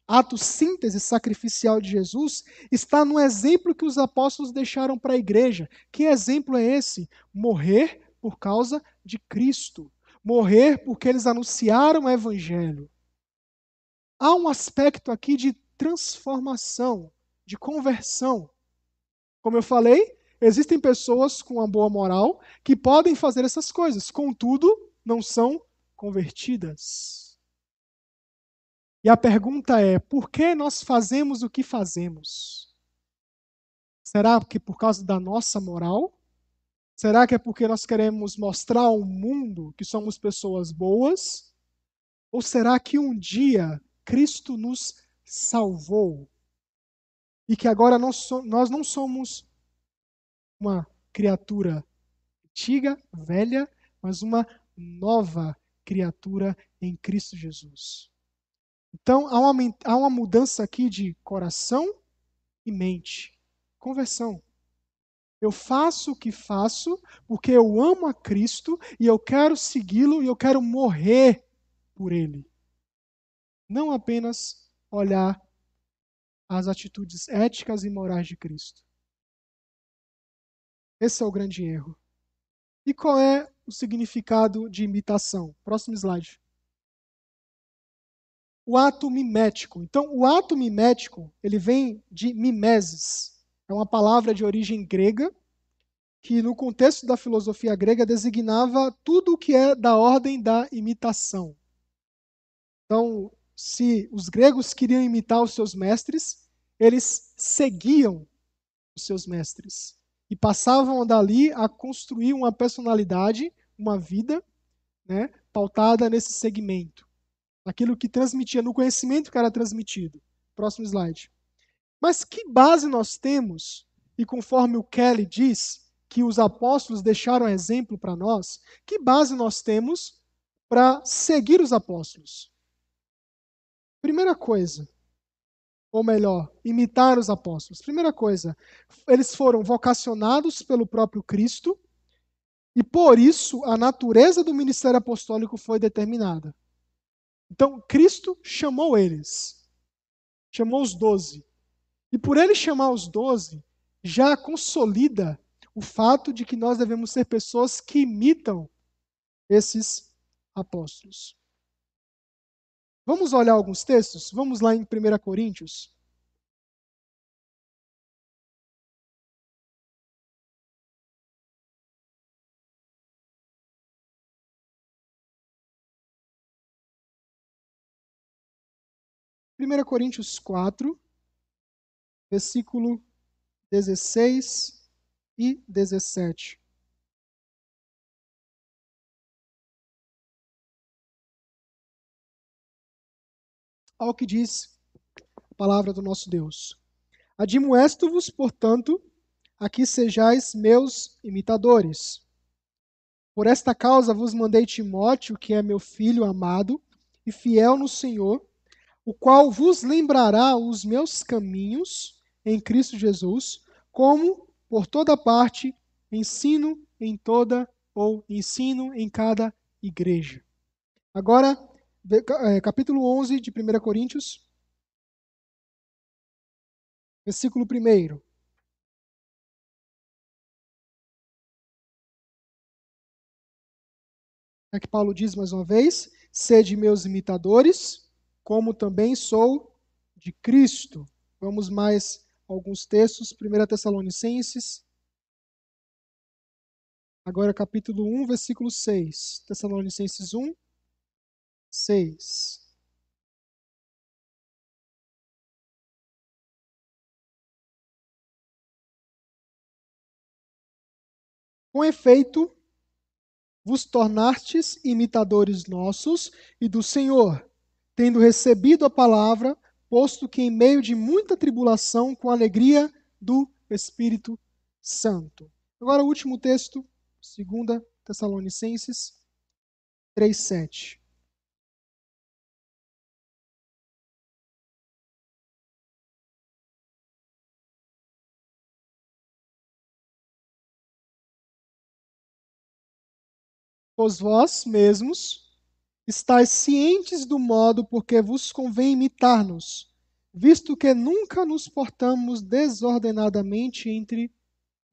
ato síntese sacrificial de Jesus, está no exemplo que os apóstolos deixaram para a igreja. Que exemplo é esse? Morrer por causa de Cristo. Morrer porque eles anunciaram o evangelho. Há um aspecto aqui de transformação, de conversão. Como eu falei, Existem pessoas com uma boa moral que podem fazer essas coisas, contudo, não são convertidas. E a pergunta é: por que nós fazemos o que fazemos? Será que por causa da nossa moral? Será que é porque nós queremos mostrar ao mundo que somos pessoas boas? Ou será que um dia Cristo nos salvou e que agora nós, nós não somos uma criatura antiga, velha, mas uma nova criatura em Cristo Jesus. Então, há uma, há uma mudança aqui de coração e mente. Conversão. Eu faço o que faço porque eu amo a Cristo e eu quero segui-lo e eu quero morrer por ele. Não apenas olhar as atitudes éticas e morais de Cristo. Esse é o grande erro. E qual é o significado de imitação? Próximo slide. o ato mimético. Então, o ato mimético, ele vem de mimesis. É uma palavra de origem grega que no contexto da filosofia grega designava tudo o que é da ordem da imitação. Então, se os gregos queriam imitar os seus mestres, eles seguiam os seus mestres e passavam dali a construir uma personalidade, uma vida, né, pautada nesse segmento, aquilo que transmitia, no conhecimento que era transmitido. Próximo slide. Mas que base nós temos? E conforme o Kelly diz, que os apóstolos deixaram exemplo para nós, que base nós temos para seguir os apóstolos? Primeira coisa, ou melhor, imitar os apóstolos. Primeira coisa, eles foram vocacionados pelo próprio Cristo e por isso a natureza do ministério apostólico foi determinada. Então, Cristo chamou eles, chamou os doze. E por ele chamar os doze, já consolida o fato de que nós devemos ser pessoas que imitam esses apóstolos. Vamos olhar alguns textos? Vamos lá em 1 Coríntios. Primeira Coríntios 4, versículo 16 e 17. Ao que diz a palavra do nosso Deus. Admoesto-vos, portanto, a que sejais meus imitadores. Por esta causa vos mandei Timóteo, que é meu filho amado e fiel no Senhor, o qual vos lembrará os meus caminhos em Cristo Jesus, como por toda parte, ensino em toda ou ensino em cada igreja. Agora, é, capítulo 11 de 1 Coríntios, versículo 1. É que Paulo diz mais uma vez: sede meus imitadores, como também sou de Cristo. Vamos mais alguns textos. 1 Tessalonicenses. Agora capítulo 1, versículo 6. Tessalonicenses 1, 6. Com efeito, vos tornastes imitadores nossos e do Senhor, tendo recebido a palavra, posto que em meio de muita tribulação, com alegria do Espírito Santo. Agora, o último texto, 2 Tessalonicenses 3,7. Pois vós mesmos estáis cientes do modo por que vos convém imitar-nos, visto que nunca nos portamos desordenadamente entre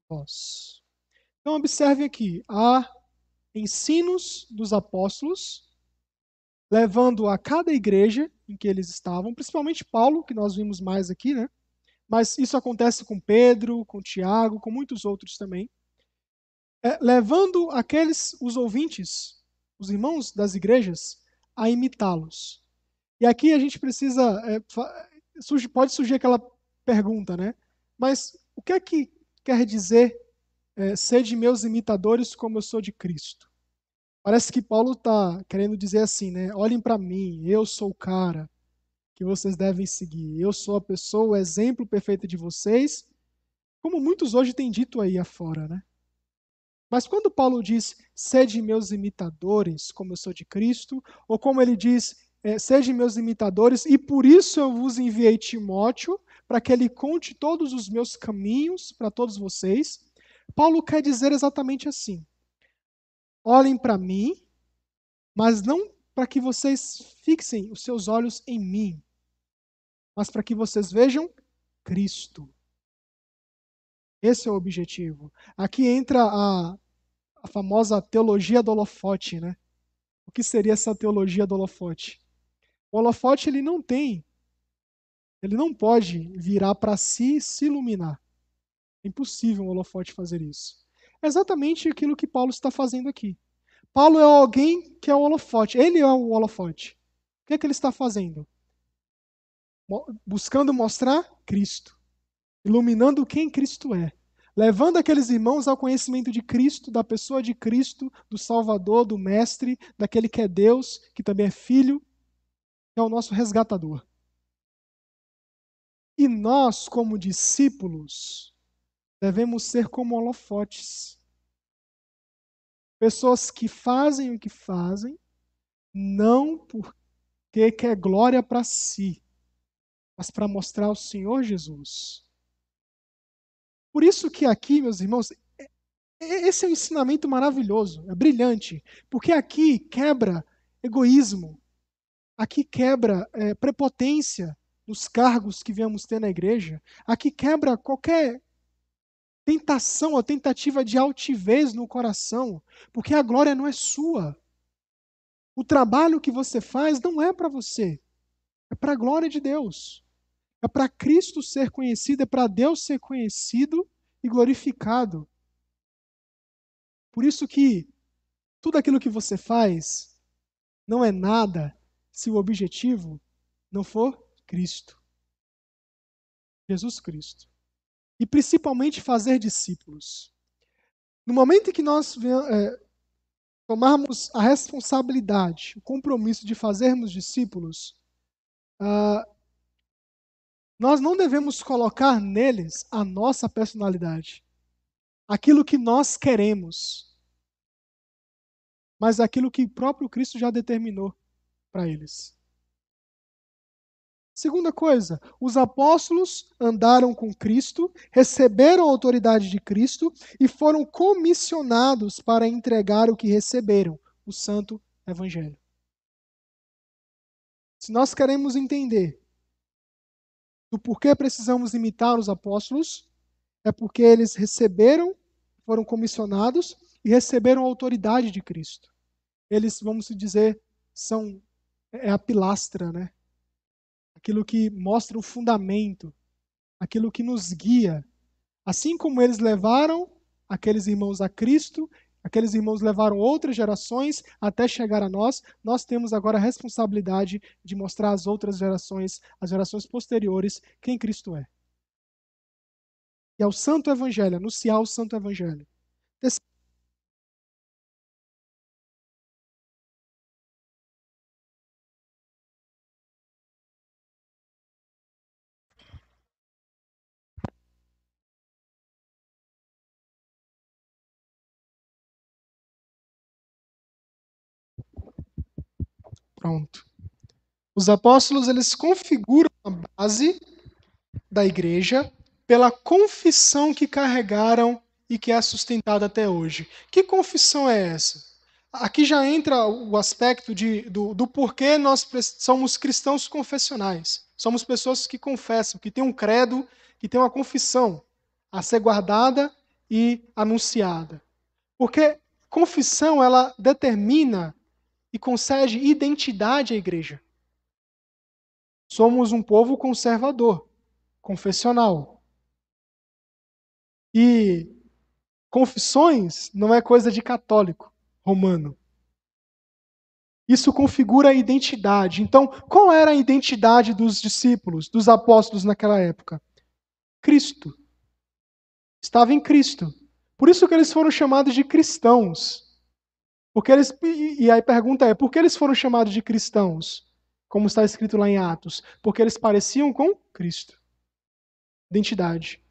vós. Então, observe aqui: há ensinos dos apóstolos, levando a cada igreja em que eles estavam, principalmente Paulo, que nós vimos mais aqui, né? Mas isso acontece com Pedro, com Tiago, com muitos outros também. É, levando aqueles, os ouvintes, os irmãos das igrejas a imitá-los. E aqui a gente precisa. É, surge, pode surgir aquela pergunta, né? Mas o que é que quer dizer é, ser de meus imitadores como eu sou de Cristo? Parece que Paulo está querendo dizer assim, né? Olhem para mim, eu sou o cara que vocês devem seguir. Eu sou a pessoa, o exemplo perfeito de vocês, como muitos hoje têm dito aí afora, né? Mas quando Paulo diz, sede meus imitadores, como eu sou de Cristo, ou como ele diz, é, sede meus imitadores, e por isso eu vos enviei Timóteo, para que ele conte todos os meus caminhos para todos vocês, Paulo quer dizer exatamente assim: olhem para mim, mas não para que vocês fixem os seus olhos em mim, mas para que vocês vejam Cristo. Esse é o objetivo. Aqui entra a, a famosa teologia do holofote, né? O que seria essa teologia do holofote? O holofote ele não tem, ele não pode virar para si e se iluminar. É impossível um holofote fazer isso. É exatamente aquilo que Paulo está fazendo aqui. Paulo é alguém que é o holofote, ele é o holofote. O que é que ele está fazendo? Buscando mostrar Cristo, iluminando quem Cristo é levando aqueles irmãos ao conhecimento de Cristo, da pessoa de Cristo, do Salvador, do Mestre, daquele que é Deus, que também é Filho, que é o nosso resgatador. E nós, como discípulos, devemos ser como holofotes. Pessoas que fazem o que fazem, não porque quer glória para si, mas para mostrar o Senhor Jesus. Por isso que aqui, meus irmãos, é, é, esse é um ensinamento maravilhoso, é brilhante, porque aqui quebra egoísmo, aqui quebra é, prepotência nos cargos que viemos ter na igreja, aqui quebra qualquer tentação ou tentativa de altivez no coração, porque a glória não é sua. O trabalho que você faz não é para você, é para a glória de Deus. É para Cristo ser conhecido, é para Deus ser conhecido e glorificado. Por isso que tudo aquilo que você faz não é nada se o objetivo não for Cristo. Jesus Cristo. E principalmente fazer discípulos. No momento em que nós é, tomarmos a responsabilidade, o compromisso de fazermos discípulos, uh, nós não devemos colocar neles a nossa personalidade, aquilo que nós queremos, mas aquilo que o próprio Cristo já determinou para eles. Segunda coisa, os apóstolos andaram com Cristo, receberam a autoridade de Cristo e foram comissionados para entregar o que receberam, o Santo Evangelho. Se nós queremos entender do porquê precisamos imitar os apóstolos, é porque eles receberam, foram comissionados e receberam a autoridade de Cristo. Eles, vamos dizer, são é a pilastra, né? Aquilo que mostra o fundamento, aquilo que nos guia. Assim como eles levaram aqueles irmãos a Cristo, Aqueles irmãos levaram outras gerações até chegar a nós. Nós temos agora a responsabilidade de mostrar às outras gerações, às gerações posteriores, quem Cristo é. E ao Santo Evangelho, anunciar o Santo Evangelho. Pronto. Os apóstolos eles configuram a base da igreja pela confissão que carregaram e que é sustentada até hoje. Que confissão é essa? Aqui já entra o aspecto de, do, do porquê nós somos cristãos confessionais. Somos pessoas que confessam, que têm um credo, que têm uma confissão a ser guardada e anunciada. Porque confissão ela determina e concede identidade à igreja. Somos um povo conservador, confessional. E confissões não é coisa de católico romano. Isso configura a identidade. Então, qual era a identidade dos discípulos, dos apóstolos naquela época? Cristo. Estava em Cristo. Por isso que eles foram chamados de cristãos. Porque eles, e aí a pergunta é: por que eles foram chamados de cristãos? Como está escrito lá em Atos? Porque eles pareciam com Cristo. Identidade.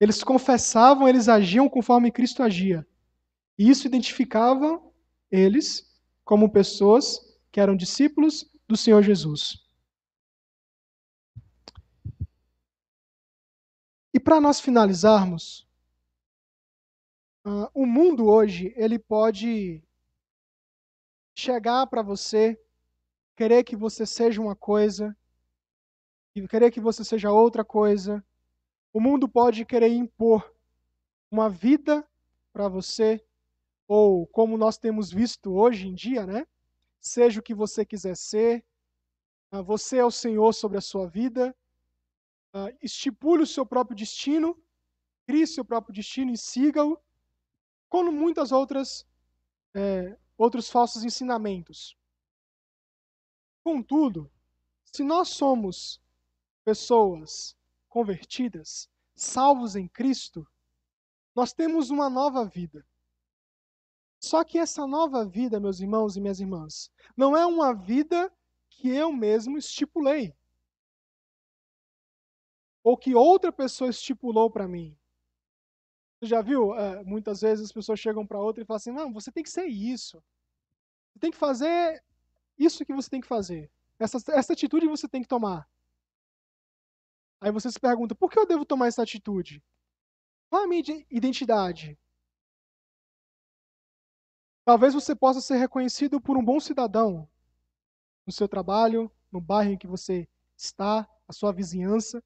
Eles confessavam, eles agiam conforme Cristo agia. E isso identificava eles como pessoas que eram discípulos do Senhor Jesus. E para nós finalizarmos, uh, o mundo hoje ele pode chegar para você, querer que você seja uma coisa, e querer que você seja outra coisa. O mundo pode querer impor uma vida para você, ou como nós temos visto hoje em dia, né? Seja o que você quiser ser, Ah, você é o Senhor sobre a sua vida. Ah, estipule o seu próprio destino, crie seu próprio destino e siga-o, como muitas outras é, outros falsos ensinamentos. Contudo, se nós somos pessoas convertidas, salvos em Cristo, nós temos uma nova vida. Só que essa nova vida, meus irmãos e minhas irmãs, não é uma vida que eu mesmo estipulei. Ou que outra pessoa estipulou para mim. Já viu? É, muitas vezes as pessoas chegam para outra e falam assim: não, você tem que ser isso. Você tem que fazer isso que você tem que fazer. Essa, essa atitude você tem que tomar. Aí você se pergunta: por que eu devo tomar essa atitude? Qual a minha identidade? Talvez você possa ser reconhecido por um bom cidadão no seu trabalho, no bairro em que você está, a sua vizinhança,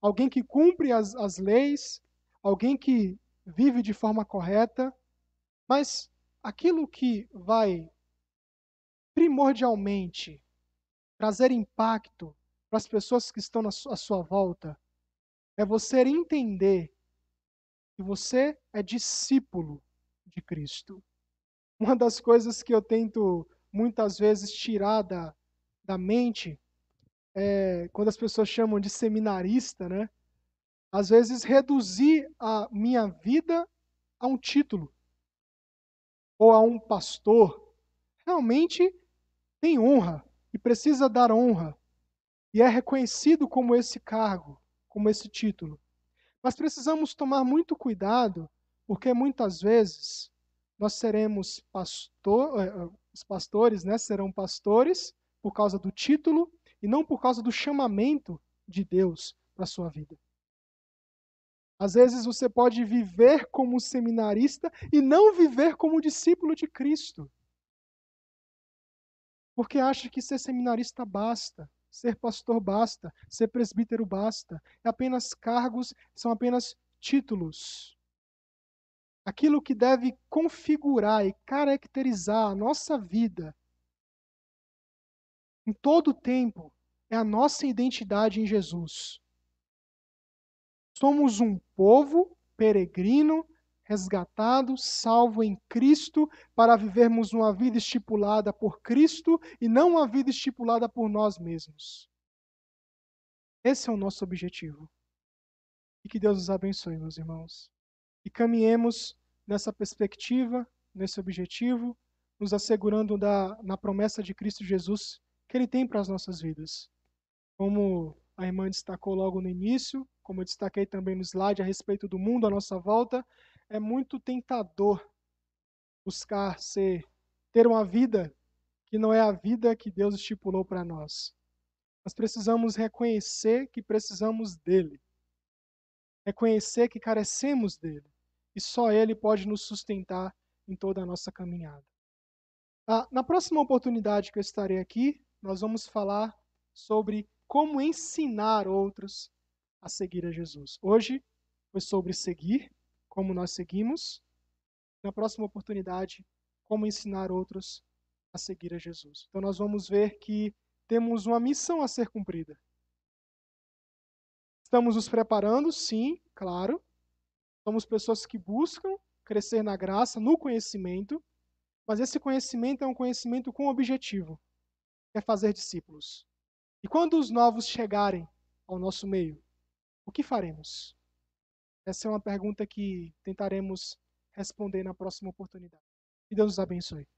alguém que cumpre as, as leis, alguém que vive de forma correta, mas aquilo que vai primordialmente trazer impacto para as pessoas que estão à sua volta é você entender que você é discípulo de Cristo. Uma das coisas que eu tento muitas vezes tirar da, da mente é quando as pessoas chamam de seminarista, né? Às vezes, reduzir a minha vida a um título ou a um pastor. Realmente tem honra e precisa dar honra e é reconhecido como esse cargo, como esse título. Mas precisamos tomar muito cuidado, porque muitas vezes nós seremos pastor, eh, eh, os pastores, né, serão pastores por causa do título e não por causa do chamamento de Deus para a sua vida. Às vezes você pode viver como seminarista e não viver como discípulo de Cristo. Porque acha que ser seminarista basta, ser pastor basta, ser presbítero basta. É apenas cargos, são apenas títulos. Aquilo que deve configurar e caracterizar a nossa vida em todo o tempo é a nossa identidade em Jesus. Somos um povo peregrino, resgatado, salvo em Cristo, para vivermos uma vida estipulada por Cristo e não uma vida estipulada por nós mesmos. Esse é o nosso objetivo. E que Deus nos abençoe, meus irmãos. E caminhemos nessa perspectiva, nesse objetivo, nos assegurando da, na promessa de Cristo Jesus que Ele tem para as nossas vidas. Como a irmã destacou logo no início, como eu destaquei também no slide a respeito do mundo à nossa volta, é muito tentador buscar ser ter uma vida que não é a vida que Deus estipulou para nós. Nós precisamos reconhecer que precisamos dele. Reconhecer que carecemos dele. E só ele pode nos sustentar em toda a nossa caminhada. Ah, na próxima oportunidade que eu estarei aqui, nós vamos falar sobre como ensinar outros a seguir a Jesus. Hoje foi sobre seguir, como nós seguimos. Na próxima oportunidade, como ensinar outros a seguir a Jesus. Então nós vamos ver que temos uma missão a ser cumprida. Estamos nos preparando, sim, claro. Somos pessoas que buscam crescer na graça, no conhecimento, mas esse conhecimento é um conhecimento com objetivo, é fazer discípulos. E quando os novos chegarem ao nosso meio, o que faremos? Essa é uma pergunta que tentaremos responder na próxima oportunidade. Que Deus os abençoe.